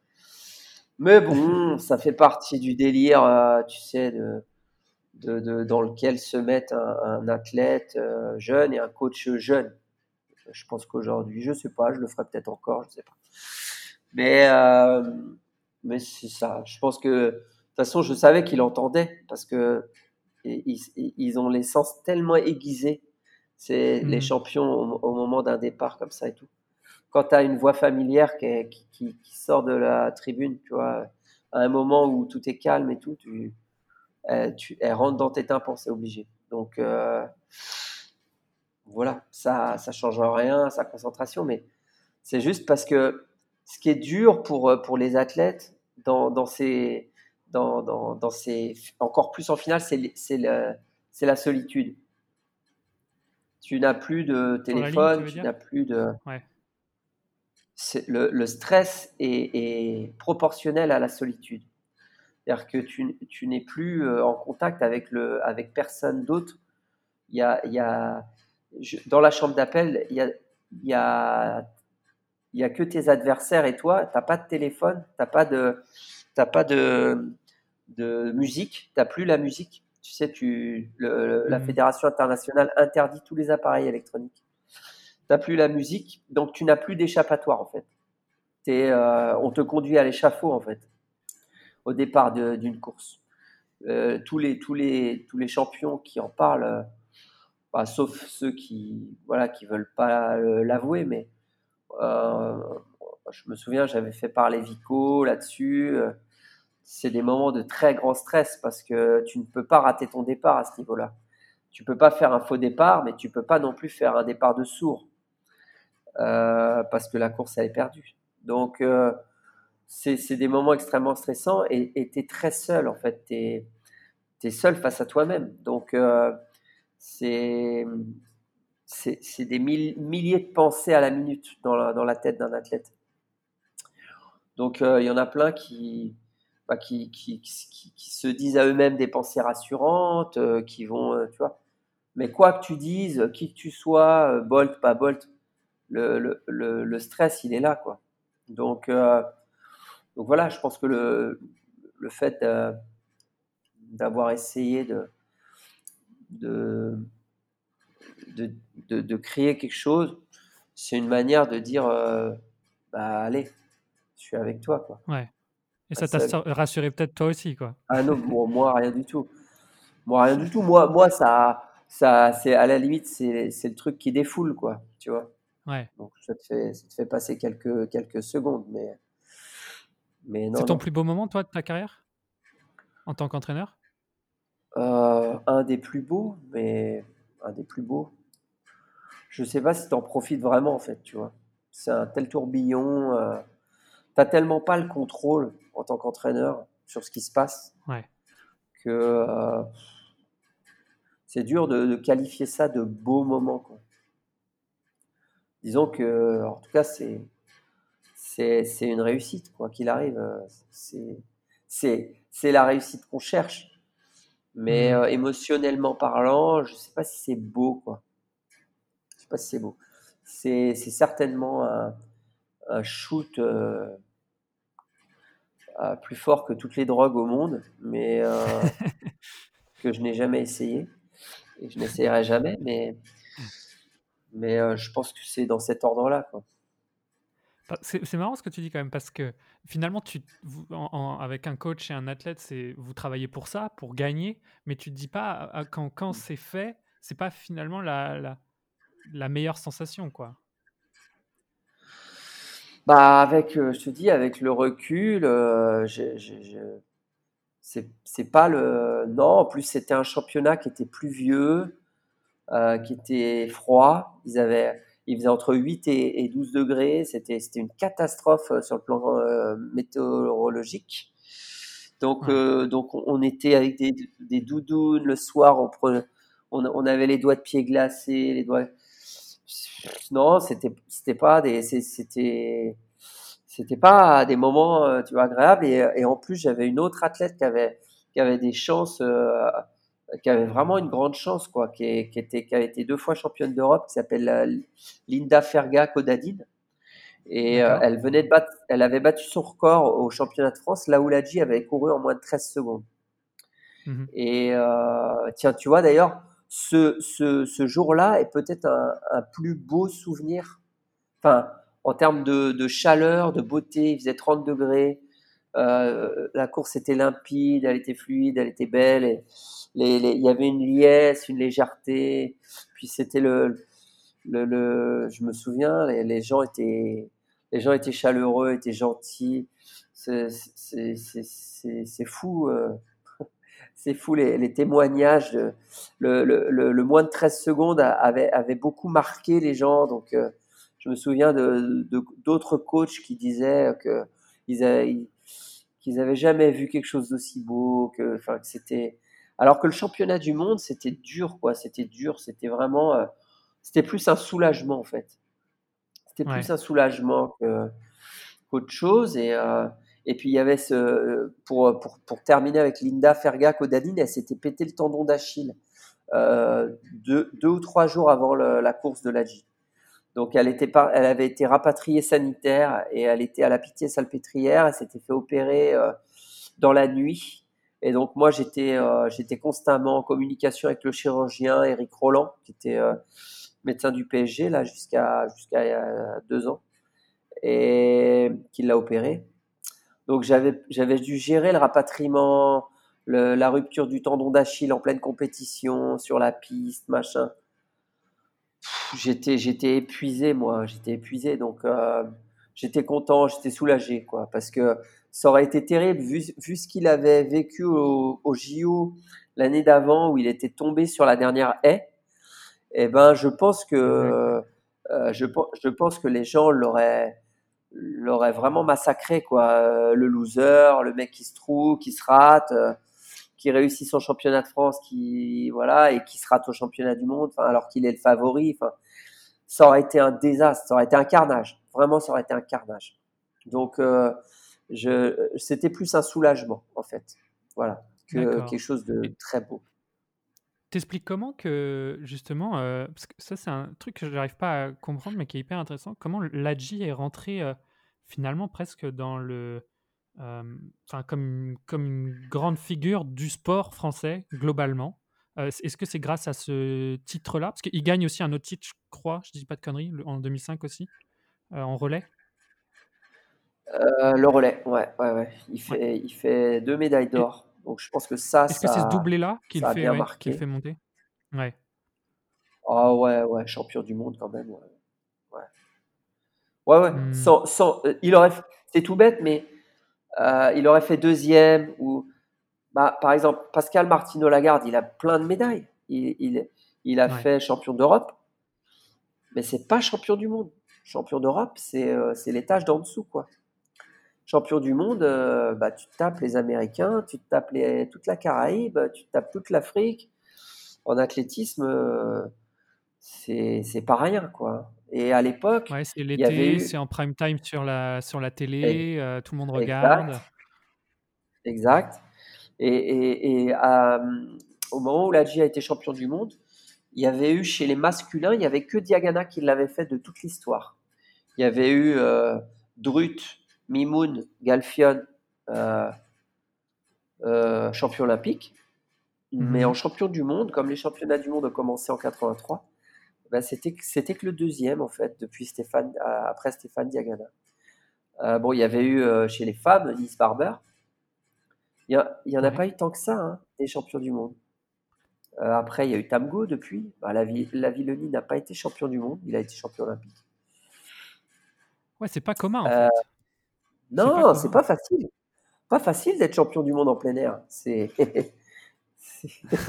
Mais bon, ça fait partie du délire, tu sais, de, de, dans lequel se met un, athlète jeune et un coach jeune. Je pense qu'aujourd'hui, je sais pas, je le ferai peut-être encore, je sais pas. Mais, mais c'est ça. Je pense que toute façon, je savais qu'il entendait parce que ils, ont les sens tellement aiguisés. C'est les mmh. champions au, moment d'un départ comme ça et tout. Quand tu as une voix familière qui, qui, sort de la tribune, tu vois, à un moment où tout est calme et tout, tu, elle, tu, elle rentre dans tes tympans, c'est obligé. Donc euh, voilà, ça ça change rien, sa concentration, mais c'est juste parce que ce qui est dur pour, pour les athlètes dans, dans ces dans, dans, dans ces, encore plus en finale, c'est la solitude. Tu n'as plus de téléphone, tu, n'as plus de. Le, le, stress est, est, proportionnel à la solitude. C'est-à-dire que tu, tu n'es plus euh, en contact avec, le, avec personne d'autre. Il y a, il y a, dans la chambre d'appel, il y a, y, a, il y a que tes adversaires et toi. Tu n'as pas de téléphone, tu n'as pas de, pas de, de musique. Tu n'as plus la musique. Tu sais, tu, la mmh. Fédération internationale interdit tous les appareils électroniques. Tu n'as plus la musique, donc tu n'as plus d'échappatoire en fait. Es, euh, on te conduit à l'échafaud en fait, au départ d'une course. Euh, tous, les, tous, les, tous les champions qui en parlent, bah, sauf ceux qui voilà qui veulent pas l'avouer, mais je me souviens, j'avais fait parler Vico là-dessus c'est des moments de très grand stress parce que tu ne peux pas rater ton départ à ce niveau-là. Tu peux pas faire un faux départ, mais tu peux pas non plus faire un départ de sourd euh, parce que la course elle est perdue. Donc euh, c'est des moments extrêmement stressants et tu es très seul en fait. Tu es, seul face à toi-même. Donc euh, c'est des milliers de pensées à la minute dans la, dans la tête d'un athlète. Donc il y en a plein qui, bah, qui, qui, qui, se disent à eux-mêmes des pensées rassurantes, euh, qui vont, euh, tu vois. Mais quoi que tu dises, qui que tu sois, euh, Bolt, pas Bolt, le, le, le, stress, il est là, quoi. Donc, donc voilà, je pense que le, le fait d'avoir essayé de, de, de, de, créer quelque chose, c'est une manière de dire, bah allez, je suis avec toi, quoi. Ouais. Et ça t'a rassuré peut-être toi aussi, quoi. Ah non, moi rien du tout. Moi rien du tout. Moi, moi ça, ça, c'est à la limite, c'est, le truc qui défoule, quoi. Tu vois. Ouais. Donc ça te fait, ça te fait passer quelques, quelques secondes, mais, mais. C'est ton plus beau moment, toi, de ta carrière, en tant qu'entraîneur? Euh, Un des plus beaux, mais un des plus beaux. Je sais pas si tu en profites vraiment, en fait, tu vois. C'est un tel tourbillon. Euh, t'as tellement pas le contrôle en tant qu'entraîneur sur ce qui se passe que euh, c'est dur de, qualifier ça de beau moment. Quoi. Disons que, en tout cas, c'est c'est une réussite, quoi qu'il arrive. C'est la réussite qu'on cherche. Mais mmh. euh, émotionnellement parlant, je sais pas si c'est beau, quoi. Je sais pas si c'est beau. C'est certainement un, un shoot euh, plus fort que toutes les drogues au monde, mais euh, que je n'ai jamais essayé et je n'essayerai jamais. Mais, mais euh, je pense que c'est dans cet ordre-là. Bah, c'est marrant ce que tu dis quand même parce que finalement, tu, avec un coach et un athlète, vous travaillez pour ça, pour gagner, mais tu te dis pas quand, quand mmh. c'est fait, c'est pas finalement la, la, la meilleure sensation, quoi. Bah avec, euh, je te dis, avec le recul, euh, c'est pas le. Non, en plus c'était un championnat qui était pluvieux, euh, qui était froid. Ils avaient, il faisait entre 8 et, 12 degrés. C'était c'était une catastrophe sur le plan météorologique. Donc donc on était avec des, des doudounes le soir. On, on, on avait les doigts de pied glacés, les doigts non, c'était c'était pas des c'était c'était pas des moments euh, tu vois agréables et, et en plus j'avais une autre athlète qui avait qui avait des chances euh, qui avait vraiment une grande chance quoi qui, qui était qui a été deux fois championne d'Europe qui s'appelle euh, Linda Ferga Codadine et elle venait de battre elle avait battu son record au championnat de France là où Ladji avait couru en moins de 13 secondes mmh et tiens tu vois d'ailleurs ce, ce, ce jour-là est peut-être un, plus beau souvenir. Enfin, en termes de, chaleur, de beauté, il faisait 30 degrés. La course était limpide, elle était fluide, elle était belle. Et il y avait une liesse, une légèreté. Puis c'était le, le, je me souviens, les, gens étaient, les gens étaient chaleureux, étaient gentils. C'est fou, euh, c'est fou les, témoignages. le, le, moins de 13 secondes avait, avait beaucoup marqué les gens. Donc, euh, je me souviens de d'autres coachs qui disaient que ils avaient, qu'ils avaient jamais vu quelque chose d'aussi beau, que, enfin, que c'était. Alors que le championnat du monde, c'était dur, quoi. C'était dur, c'était vraiment. Euh, c'était plus un soulagement en fait. C'était plus un soulagement qu'autre chose. Et, euh, et puis il y avait ce, pour, pour, pour terminer avec Linda Ferga Codadine, elle s'était pété le tendon d'Achille euh, deux, deux, ou trois jours avant la course de la G. Donc elle, était elle avait été rapatriée sanitaire et elle était à la pitié salpêtrière. Elle s'était fait opérer euh, dans la nuit. Et donc moi j'étais j'étais constamment en communication avec le chirurgien Eric Roland qui était médecin du PSG là jusqu'à jusqu'à deux ans et qui l'a opéré. Donc j'avais j'avais dû gérer le rapatriement, la rupture du tendon d'Achille en pleine compétition sur la piste, machin. J'étais j'étais épuisé moi, j'étais épuisé donc euh, j'étais content, j'étais soulagé quoi parce que ça aurait été terrible vu, vu ce qu'il avait vécu au, au JO l'année d'avant où il était tombé sur la dernière haie eh ben, je pense que euh, je, je, pense que les gens l'auraient l'auraient vraiment massacré quoi. Euh, le loser, le mec qui se trouve, qui se rate, qui réussit son championnat de France, qui voilà et qui se rate au championnat du monde, alors qu'il est le favori. Ça aurait été un désastre, ça aurait été un carnage. Vraiment, ça aurait été un carnage. Donc, je, c'était plus un soulagement en fait, voilà, que quelque chose de très beau. T'expliques comment que, justement, euh, parce que ça, c'est un truc que je n'arrive pas à comprendre, mais qui est hyper intéressant, comment l'Adji est rentré euh, finalement presque dans le. Euh, enfin, comme, comme une grande figure du sport français, globalement. Est-ce que c'est grâce à ce titre-là? Parce qu'il gagne aussi un autre titre, je crois, je dis pas de conneries, en 2005 aussi, en relais. le relais, ouais, ouais, ouais. Il fait, il fait deux médailles d'or. Donc je pense que ça, Est-ce que c'est ce doublé-là qui le fait, ouais, fait monter? Ouais. Ah ouais, ouais, champion du monde quand même. Ouais, ouais. Ouais. Mmh. Sans, sans, euh, il aurait, c'est tout bête, mais euh, il aurait fait deuxième ou, bah, par exemple, Pascal Martino Lagarde, il a plein de médailles. Il, il, il a fait champion d'Europe, mais c'est pas champion du monde. Champion d'Europe, c'est euh, l'étage d'en dessous, quoi champion du monde, euh, bah, tu tapes les Américains, tu tapes les, toute la Caraïbe, tu tapes toute l'Afrique. En athlétisme, euh, c'est pas rien, quoi. Et à l'époque, ouais, c'est l'été, c'est en prime time sur la, sur la télé, euh, tout le monde regarde. Exact. Et, et, au moment où l'Adji a été champion du monde, il y avait eu chez les masculins, il n'y avait que Diagana qui l'avait fait de toute l'histoire. Il y avait eu Drut, Mimoun, Galfion, euh, euh, champion olympique. Mhm. Mais en champion du monde, comme les championnats du monde ont commencé en 83, ben c'était, c'était que le deuxième, en fait, depuis Stéphane, après Stéphane Diagana. Euh, bon, il y avait eu chez les femmes Nice Barber. Il n'y en a pas eu tant que ça, hein, des champions du monde. après, il y a eu Tamgo depuis. Bah, la, la Villoni n'a pas été champion du monde, il a été champion olympique. Ouais, c'est pas commun en fait. Non, c'est pas facile. Pas facile d'être champion du monde en plein air. C'est.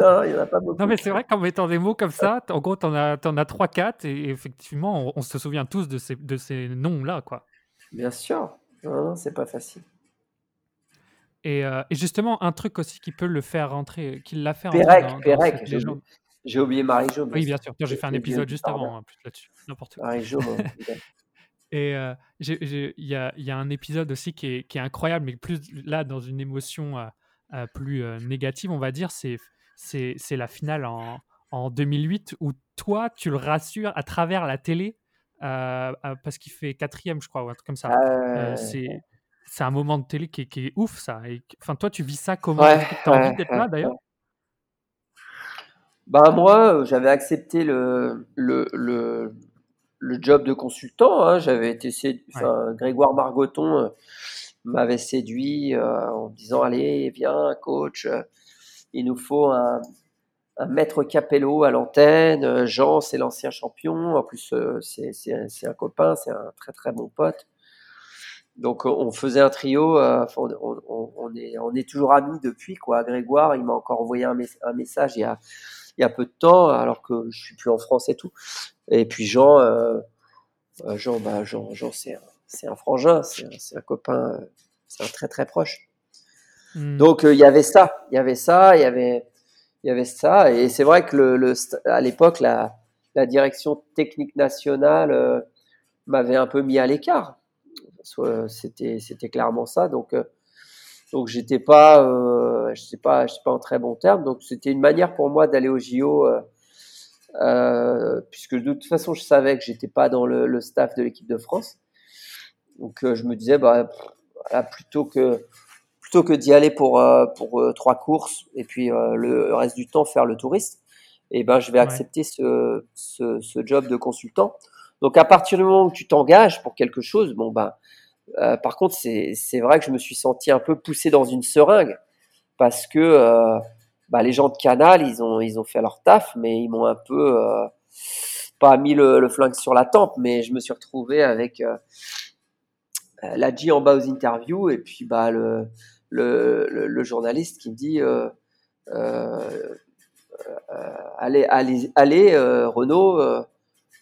non, il y en a pas beaucoup. Non, mais c'est vrai qu'en mettant des mots comme ça, en gros, tu en as, en as 3-4 et effectivement, on, se souvient tous de ces, de ces noms-là, quoi. Bien sûr. Non, non, c'est pas facile. Et, euh, et, justement, un truc aussi qui peut le faire rentrer, qui l'a fait rentrer. Pérec, j'ai oublié Marie-Jo. Oui, bien sûr. J'ai fait un épisode juste avant, plus là-dessus. N'importe quoi. Marie-Jo, Et euh, il y, a, y, a, un épisode aussi qui est, qui est, incroyable, mais plus là, dans une émotion euh, euh, plus négative, on va dire, c'est la finale en, en, 2008 où toi, tu le rassures à travers la télé parce qu'il fait quatrième, je crois, ou un truc comme ça. C'est un moment de télé qui est, qui est ouf, ça. Enfin, toi, tu vis ça comment? Tu as envie d'être là, d'ailleurs? Bah moi, j'avais accepté le, le, le job de consultant. Hein. J'avais été, Grégoire Margoton, euh, m'avait séduit en me disant allez viens coach il nous faut un, maître Capello à l'antenne. Jean, c'est l'ancien champion. En plus, c'est un copain, c'est un très très bon pote. Donc on faisait un trio, euh, on, est, on est toujours amis depuis quoi. Grégoire, il m'a encore envoyé un, message il y, a, il y a peu de temps, alors que je suis plus en France et tout. Et puis Jean, euh, euh, Jean, bah, Jean, Jean c'est un, un, frangin, c'est un, copain, c'est un très très proche. Hmm. Donc il y avait ça, il y avait ça, il y avait, il y avait ça. Et c'est vrai que le, le à l'époque, la, la direction technique nationale m'avait un peu mis à l'écart c'était c'était clairement ça. Donc euh, donc j'étais pas euh, j'étais pas pas en très bon terme. Donc c'était une manière pour moi d'aller au JO. Euh, puisque de toute façon je savais que j'étais pas dans le, staff de l'équipe de France. Donc je me disais bah plutôt que plutôt que d'y aller pour pour trois courses et puis le reste du temps faire le touriste, et eh ben je vais accepter ce, ce, ce, job de consultant. Donc à partir du moment où tu t'engages pour quelque chose, bon ben euh, par contre, c'est vrai que je me suis senti un peu poussé dans une seringue parce que euh, bah, les gens de Canal, ils ont, ils ont fait leur taf, mais ils m'ont un peu euh, pas mis le, flingue sur la tempe, mais je me suis retrouvé avec la G en bas aux interviews et puis bah, le, le, le, journaliste qui me dit allez, allez, allez Renaud,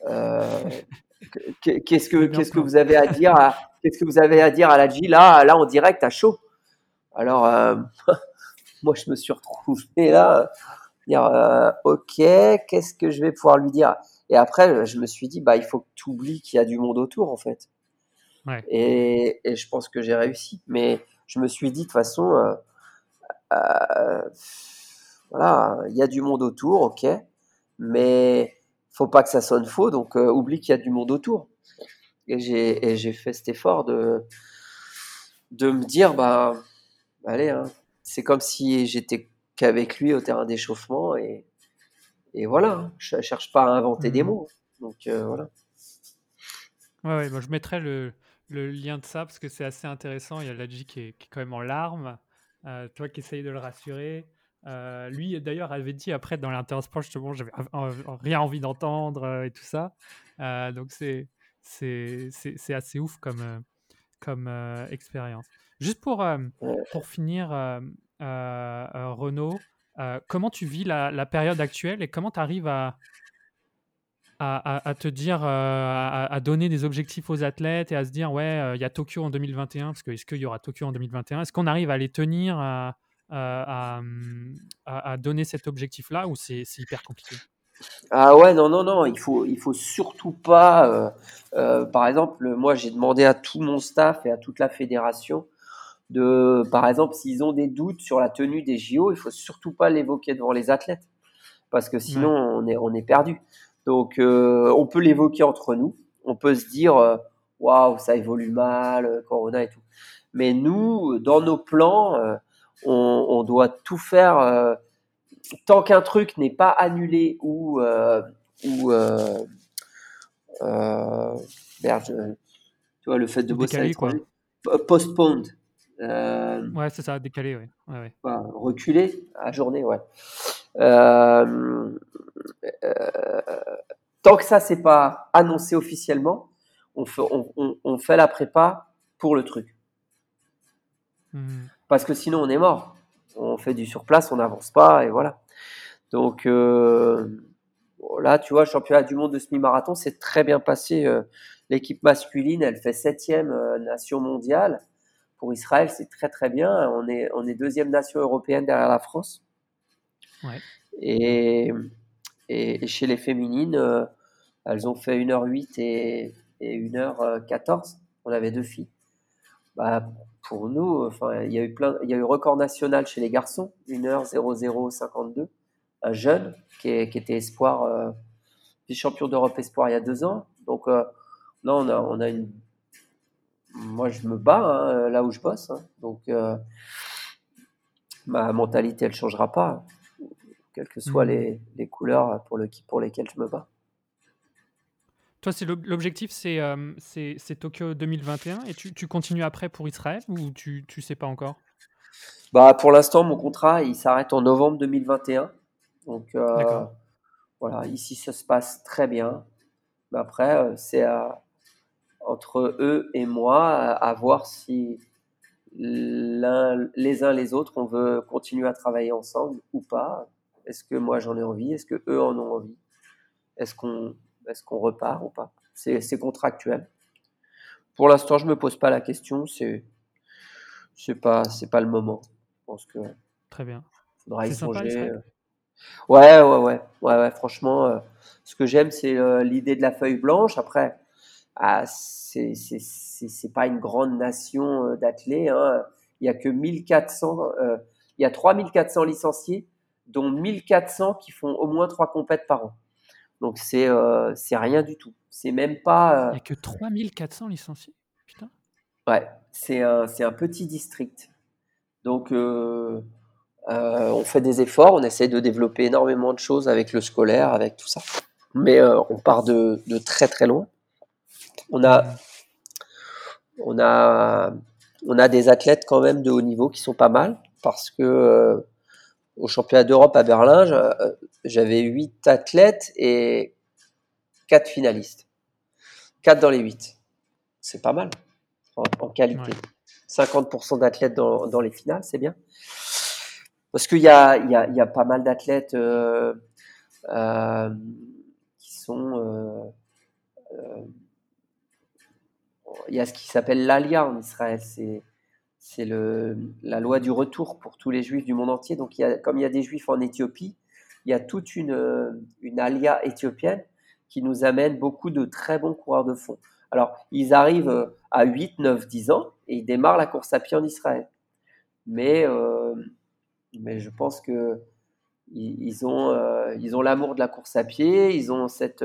qu'est-ce que, qu'est-ce que vous avez à dire à, Qu'est-ce que vous avez à dire à la G là, là en direct à chaud. Alors, euh, moi, je me suis retrouvé là, dire euh, ok, qu'est-ce que je vais pouvoir lui dire? Et après, je me suis dit, bah, il faut que tu oublies qu'il y a du monde autour, en fait. Et, je pense que j'ai réussi. Mais je me suis dit, de toute façon, euh, voilà, il y a du monde autour, ok, mais faut pas que ça sonne faux, donc oublie qu'il y a du monde autour. Et j'ai fait cet effort de, de me dire, bah, allez, hein, c'est comme si j'étais qu'avec lui au terrain d'échauffement et, et voilà, hein, je ne cherche pas à inventer des mmh. mots. Donc euh, voilà. Ouais, ouais je mettrai le, le, lien de ça parce que c'est assez intéressant. Il y a Ladji qui qui est quand même en larmes, euh, toi qui essayes de le rassurer. Euh, lui, d'ailleurs, avait dit après dans l'intersport, justement, j'avais rien envie d'entendre et tout ça. donc, c'est c'est assez ouf comme, euh, comme euh, expérience. Juste pour, euh, pour finir, Renaud, comment tu vis la, la, période actuelle et comment tu arrives à, à, à, te dire, à, donner des objectifs aux athlètes et à se dire, ouais, il y a Tokyo en 2021, parce que est-ce qu'il y aura Tokyo en 2021 Est-ce qu'on arrive à les tenir, à, à, donner cet objectif-là ou c'est hyper compliqué? Ah ouais, non, non, non, il faut, il faut surtout pas. Euh, euh, par exemple, moi, j'ai demandé à tout mon staff et à toute la fédération de, par exemple, s'ils ont des doutes sur la tenue des JO, il faut surtout pas l'évoquer devant les athlètes, parce que sinon, on est, on est perdu. Donc, euh, on peut l'évoquer entre nous. On peut se dire, waouh, ça évolue mal, Corona et tout. Mais nous, dans nos plans, on, on, doit tout faire tant qu'un truc n'est pas annulé ou, euh, ou euh, euh, merde, tu vois, le fait de bosser décalé, quoi. postponed. ouais, c'est ça, décalé, ouais. ouais, ouais. reculé à journée, ouais. Tant que ça, c'est pas annoncé officiellement, on fait, on, on, fait la prépa pour le truc. Mmh. Parce que sinon, on est mort on fait du surplace, on n'avance pas et voilà. Donc euh, là, tu vois, championnat du monde de semi-marathon, c'est très bien passé. Euh, l'équipe masculine, elle fait septième euh, nation mondiale. Pour Israël, c'est très très bien. On est, on est deuxième nation européenne derrière la France. Et, et, chez les féminines, elles ont fait 1h08 et, et 1h14. On avait deux filles. Bah, pour nous, il y a eu y a eu record national chez les garçons, 1h0052, un jeune qui, était espoir, euh, champion d'Europe espoir il y a deux ans. Donc euh, là, on a, on a une, moi je me bats hein, là où je bosse, hein. donc euh, ma mentalité elle changera pas, quelles que soient mmh. les, les, couleurs pour, le, pour lesquelles je me bats. Toi, c'est l'objectif, c'est c'est Tokyo 2021 et tu, tu, continues après pour Israël ou tu tu sais pas encore? Bah pour l'instant, mon contrat il s'arrête en novembre 2021. Donc voilà, ici ça se passe très bien. Mais après, c'est entre eux et moi à, voir si les uns les autres on veut continuer à travailler ensemble ou pas. Est-ce que moi j'en ai envie? Est-ce que eux en ont envie? Est-ce qu'on repart ou pas? C'est contractuel. Pour l'instant, je me pose pas la question. C'est c'est pas c'est pas le moment. Je pense que très bien. Faudra y songer. Euh. Ouais, ouais, ouais, ouais, ouais, Franchement, euh, ce que j'aime, c'est euh, l'idée de la feuille blanche. Après, ah, c'est c'est pas une grande nation d'athlètes. Hein. Il y a que 1400, il y a 3400 licenciés, dont 1400 qui font au moins trois compètes par an. Donc c'est euh, rien du tout. C'est même pas. Euh, Il n'y a que 3400 licenciés? Putain. Ouais, c'est un, un petit district. Donc euh, on fait des efforts, on essaie de développer énormément de choses avec le scolaire, avec tout ça. Mais on part de, de, très très loin. On a, on a, on a des athlètes quand même de haut niveau qui sont pas mal parce que au championnat d'Europe à Berlin, euh, j'avais 8 athlètes et 4 finalistes. 4 dans les 8. C'est pas mal en, qualité. 50% d'athlètes dans, dans, les finales, c'est bien. Parce qu'il y a, y, a, y a, pas mal d'athlètes euh, euh, qui sont. Il y a ce qui s'appelle l'ALIA en Israël. C'est c'est la loi du retour pour tous les juifs du monde entier. Donc, comme il y a des juifs en Éthiopie, il y a toute une, une alia éthiopienne qui nous amène beaucoup de très bons coureurs de fond. Alors, ils arrivent à 8, 9, 10 ans et ils démarrent la course à pied en Israël. Mais, euh, je pense que ils, ont, euh, l'amour de la course à pied, ils ont cette,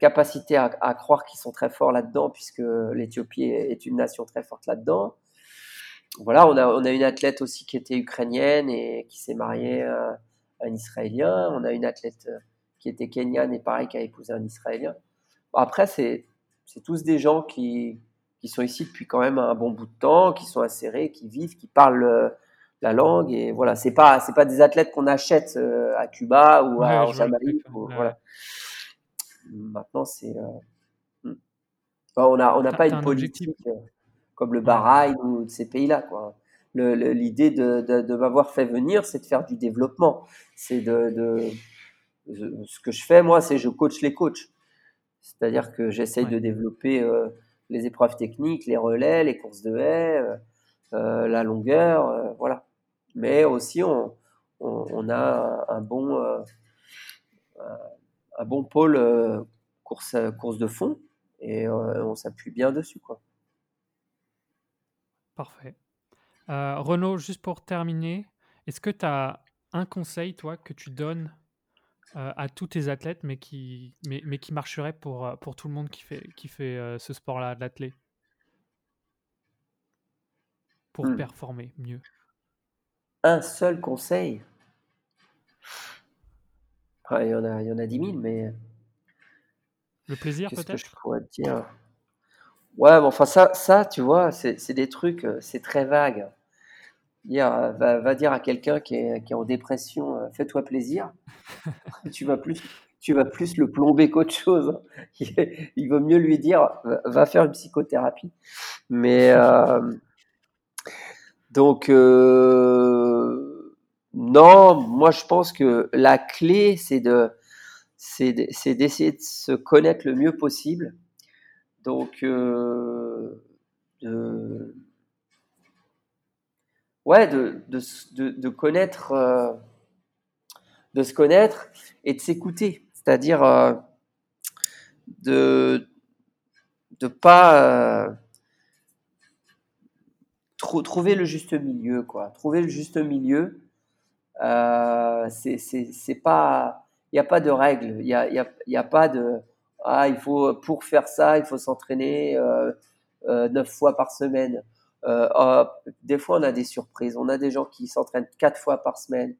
capacité à croire qu'ils sont très forts là-dedans, puisque l'Éthiopie est une nation très forte là-dedans voilà, on a, on a une athlète aussi qui était ukrainienne et qui s'est mariée à un Israélien. On a une athlète euh, qui était kenyane et pareil, qui a épousé un Israélien. après, c'est, tous des gens qui, qui sont ici depuis quand même un bon bout de temps, qui sont acérés, qui vivent, qui parlent euh, la langue. Et voilà, c'est pas, c'est pas des athlètes qu'on achète euh, à Cuba ou à, en Jamaïque. voilà. Maintenant, c'est. Hmm. on n'a on a pas une politique comme le Bahreïn ou ces pays-là. Quoi. L'idée de, de, m'avoir fait venir, c'est de faire du développement. C'est de, ce que je fais, moi, c'est je coach les coachs. C'est-à-dire que j'essaye de développer euh, les épreuves techniques, les relais, les courses de haies, euh, euh, la longueur, voilà. Mais aussi, on, on, a un bon, un bon pôle course, course de fond et on s'appuie bien dessus, quoi. Parfait. Euh, Renaud, juste pour terminer, est-ce que tu as un conseil, toi, que tu donnes euh, à tous tes athlètes, mais qui, mais, mais qui marcherait pour, euh, pour tout le monde qui fait, qui fait ce sport-là, l'athlète Pour hmm. performer mieux Un seul conseil? Il y, en a, il y en a 10 000, mais. Le plaisir, peut-être je pourrais dire? Ouais, mais enfin, ça, ça tu vois, c'est des trucs, euh, c'est très vague. Dire, va, va dire à quelqu'un qui est, qui est en dépression, euh, fais-toi plaisir. tu vas plus, tu vas plus le plomber qu'autre chose. Il, vaut mieux lui dire, va, faire une psychothérapie. Mais euh, donc, non, moi je pense que la clé, c'est de, c'est d'essayer de se connaître le mieux possible donc, euh, de, ouais, de, de, de connaître, euh, de se connaître et de s'écouter. C'est-à-dire euh, de de pas trouver le juste milieu, quoi. Trouver le juste milieu, euh, c'est pas, il n'y a pas de règle, il n'y a, y a, y a pas de ah, il faut pour faire ça, il faut s'entraîner euh, euh, neuf fois par semaine. Euh, oh, des fois, on a des surprises. On a des gens qui s'entraînent quatre fois par semaine,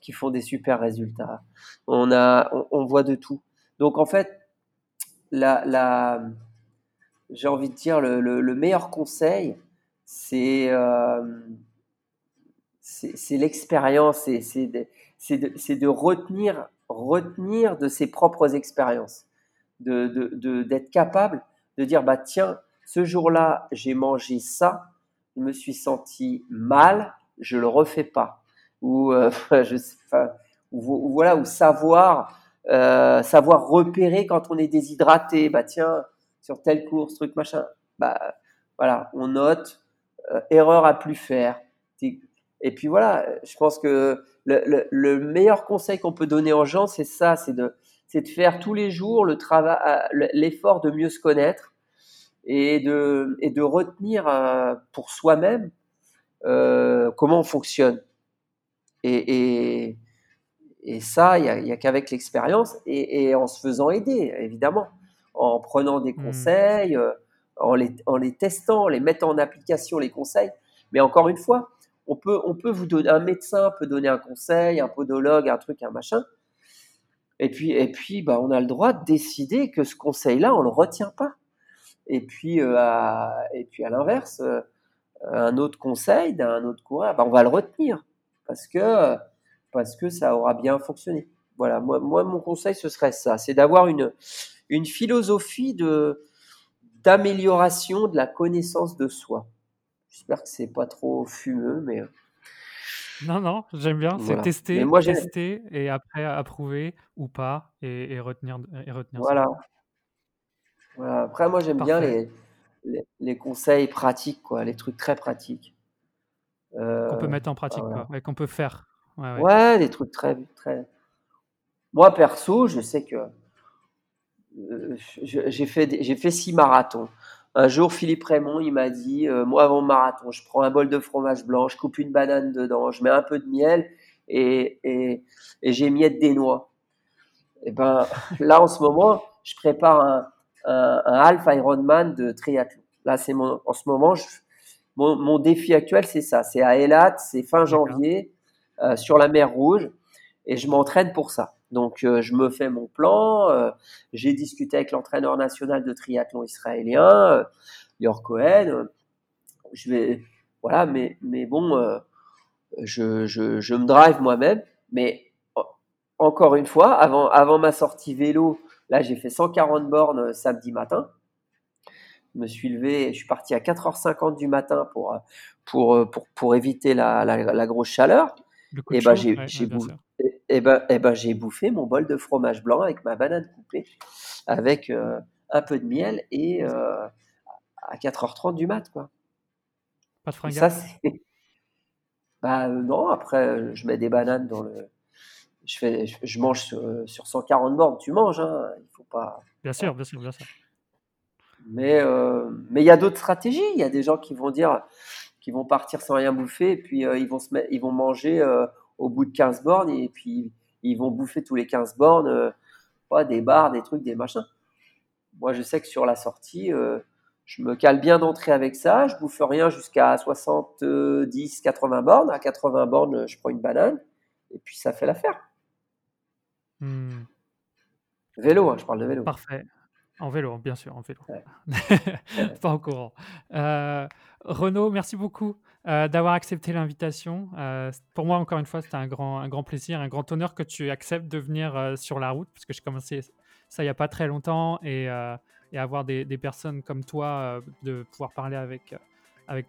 qui font des super résultats. On a, on, voit de tout. Donc en fait, la, j'ai envie de dire, le, le, meilleur conseil, c'est l'expérience, c'est de, de, de, retenir, retenir de ses propres expériences, d'être de, de, capable de dire, bah tiens, ce jour-là, j'ai mangé ça, je me suis senti mal, je le refais pas. Ou, euh, je sais, ou, voilà, ou savoir, euh, savoir repérer quand on est déshydraté. Bah tiens, sur telle course, truc machin. Bah voilà, on note euh, erreur à plus faire. Et puis voilà, je pense que le, le, meilleur conseil qu'on peut donner aux gens, c'est ça, c'est de, c'est de faire tous les jours le travail, euh, l'effort de mieux se connaître et de, et de retenir euh, pour soi-même comment on fonctionne. Et, et, et ça, il n'y a, a qu'avec l'expérience et, et, en se faisant aider, évidemment en prenant des mmh. conseils, euh, en, les, en les testant, en les mettant en application, les conseils. Mais encore une fois, on peut, on peut vous donner, un médecin peut donner un conseil, un podologue, un truc, un machin. Et puis, et puis bah, on a le droit de décider que ce conseil-là, on ne le retient pas. Et puis, euh, à, et puis à l'inverse, euh, un autre conseil d'un autre coureur, bah, on va le retenir parce que, parce que ça aura bien fonctionné. Voilà, moi, moi mon conseil, ce serait ça, c'est d'avoir une, une philosophie d'amélioration de la connaissance de soi. J'espère que c'est pas trop fumeux, mais. Euh, non, non, j'aime bien. C'est tester, moi, tester et après approuver ou pas et, retenir, et retenir voilà. voilà. Après, moi, j'aime bien les, les, conseils pratiques, quoi, les trucs très pratiques. qu'on peut mettre en pratique, quoi, et qu'on peut faire. Ouais, ouais. ouais, des trucs très, très. Moi, perso, je sais que euh, j'ai fait, j'ai fait six marathons. Un jour, Philippe Raymond, il m'a dit, euh, moi avant le marathon, je prends un bol de fromage blanc, je coupe une banane dedans, je mets un peu de miel et, et, et j'émiette des noix. Et ben là, en ce moment, je prépare un, un, un half Ironman de triathlon. Là, c'est mon, en ce moment, je, mon, mon, défi actuel, c'est ça. C'est à Elat, c'est fin janvier, euh, sur la mer Rouge, et je m'entraîne pour ça. Donc, euh, je me fais mon plan. Euh, j'ai discuté avec l'entraîneur national de triathlon israélien, euh, Yor Cohen. je vais, voilà, mais, mais bon, je, je, je, me drive moi-même. Mais encore une fois, avant, avant ma sortie vélo, là, j'ai fait 140 bornes samedi matin. Je me suis levé, je suis parti à 4h50 du matin pour, pour, pour, pour éviter la, la, grosse chaleur. Et ben, j'ai et ben, et ben j'ai bouffé mon bol de fromage blanc avec ma banane coupée, avec euh, un peu de miel et euh, à 4h30 du mat, quoi. Pas de fringale? Ça, bah euh, non, après, je mets des bananes dans le. Je, fais, je, mange sur, 140 bornes, tu manges, hein, il faut pas. Bien sûr, bien sûr, bien sûr. Mais mais il y a d'autres stratégies. Il y a des gens qui vont dire, qui vont partir sans rien bouffer, et puis ils vont se mettre, ils vont manger au bout de 15 bornes et puis ils vont bouffer tous les 15 bornes euh, des bars, des trucs, des machins. Moi, je sais que sur la sortie, euh, je me cale bien d'entrée avec ça. Je bouffe rien jusqu'à 70, 80 bornes. À 80 bornes, je prends une banane et puis ça fait l'affaire. Hmm. Vélo, hein, je parle de vélo. Parfait. En vélo, bien sûr, en vélo. Pas au courant. Euh, Renaud, merci beaucoup euh, d'avoir accepté l'invitation. Euh, pour moi, encore une fois, c'était un grand, un grand plaisir, un grand honneur que tu acceptes de venir euh, sur la route, parce que j'ai commencé ça il n'y a pas très longtemps, et, avoir des, personnes comme toi, de pouvoir parler avec,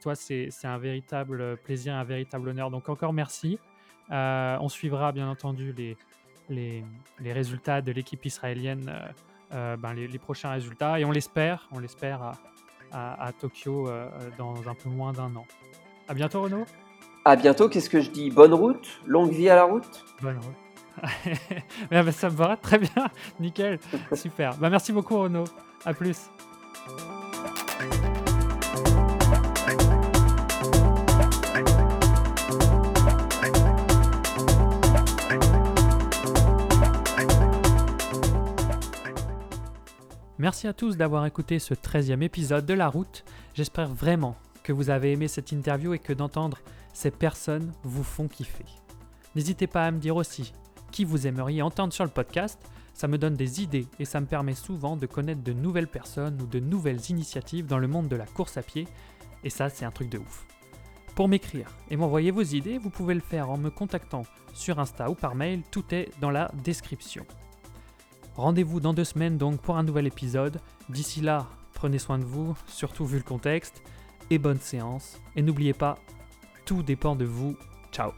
toi, c'est un véritable plaisir, un véritable honneur. Donc encore merci. on suivra bien entendu les, résultats de l'équipe israélienne, ben, les, prochains résultats, et on l'espère, on l'espère à, Tokyo dans un peu moins d'un an. À bientôt, Renaud. À bientôt. Qu'est-ce que je dis? Bonne route? Longue vie à la route? Bonne route. Ça me va très bien. Nickel. Super. Bah, merci beaucoup, Renaud. À plus. Merci à tous d'avoir écouté ce 13e épisode de La Route. J'espère vraiment que vous avez aimé cette interview et que d'entendre ces personnes vous font kiffer. N'hésitez pas à me dire aussi qui vous aimeriez entendre sur le podcast. Ça me donne des idées et ça me permet souvent de connaître de nouvelles personnes ou de nouvelles initiatives dans le monde de la course à pied. Et ça, c'est un truc de ouf. Pour m'écrire et m'envoyer vos idées, vous pouvez le faire en me contactant sur Insta ou par mail, tout est dans la description. Rendez-vous dans deux semaines donc pour un nouvel épisode. D'ici là, prenez soin de vous, surtout vu le contexte, et bonne séance. Et n'oubliez pas, tout dépend de vous. Ciao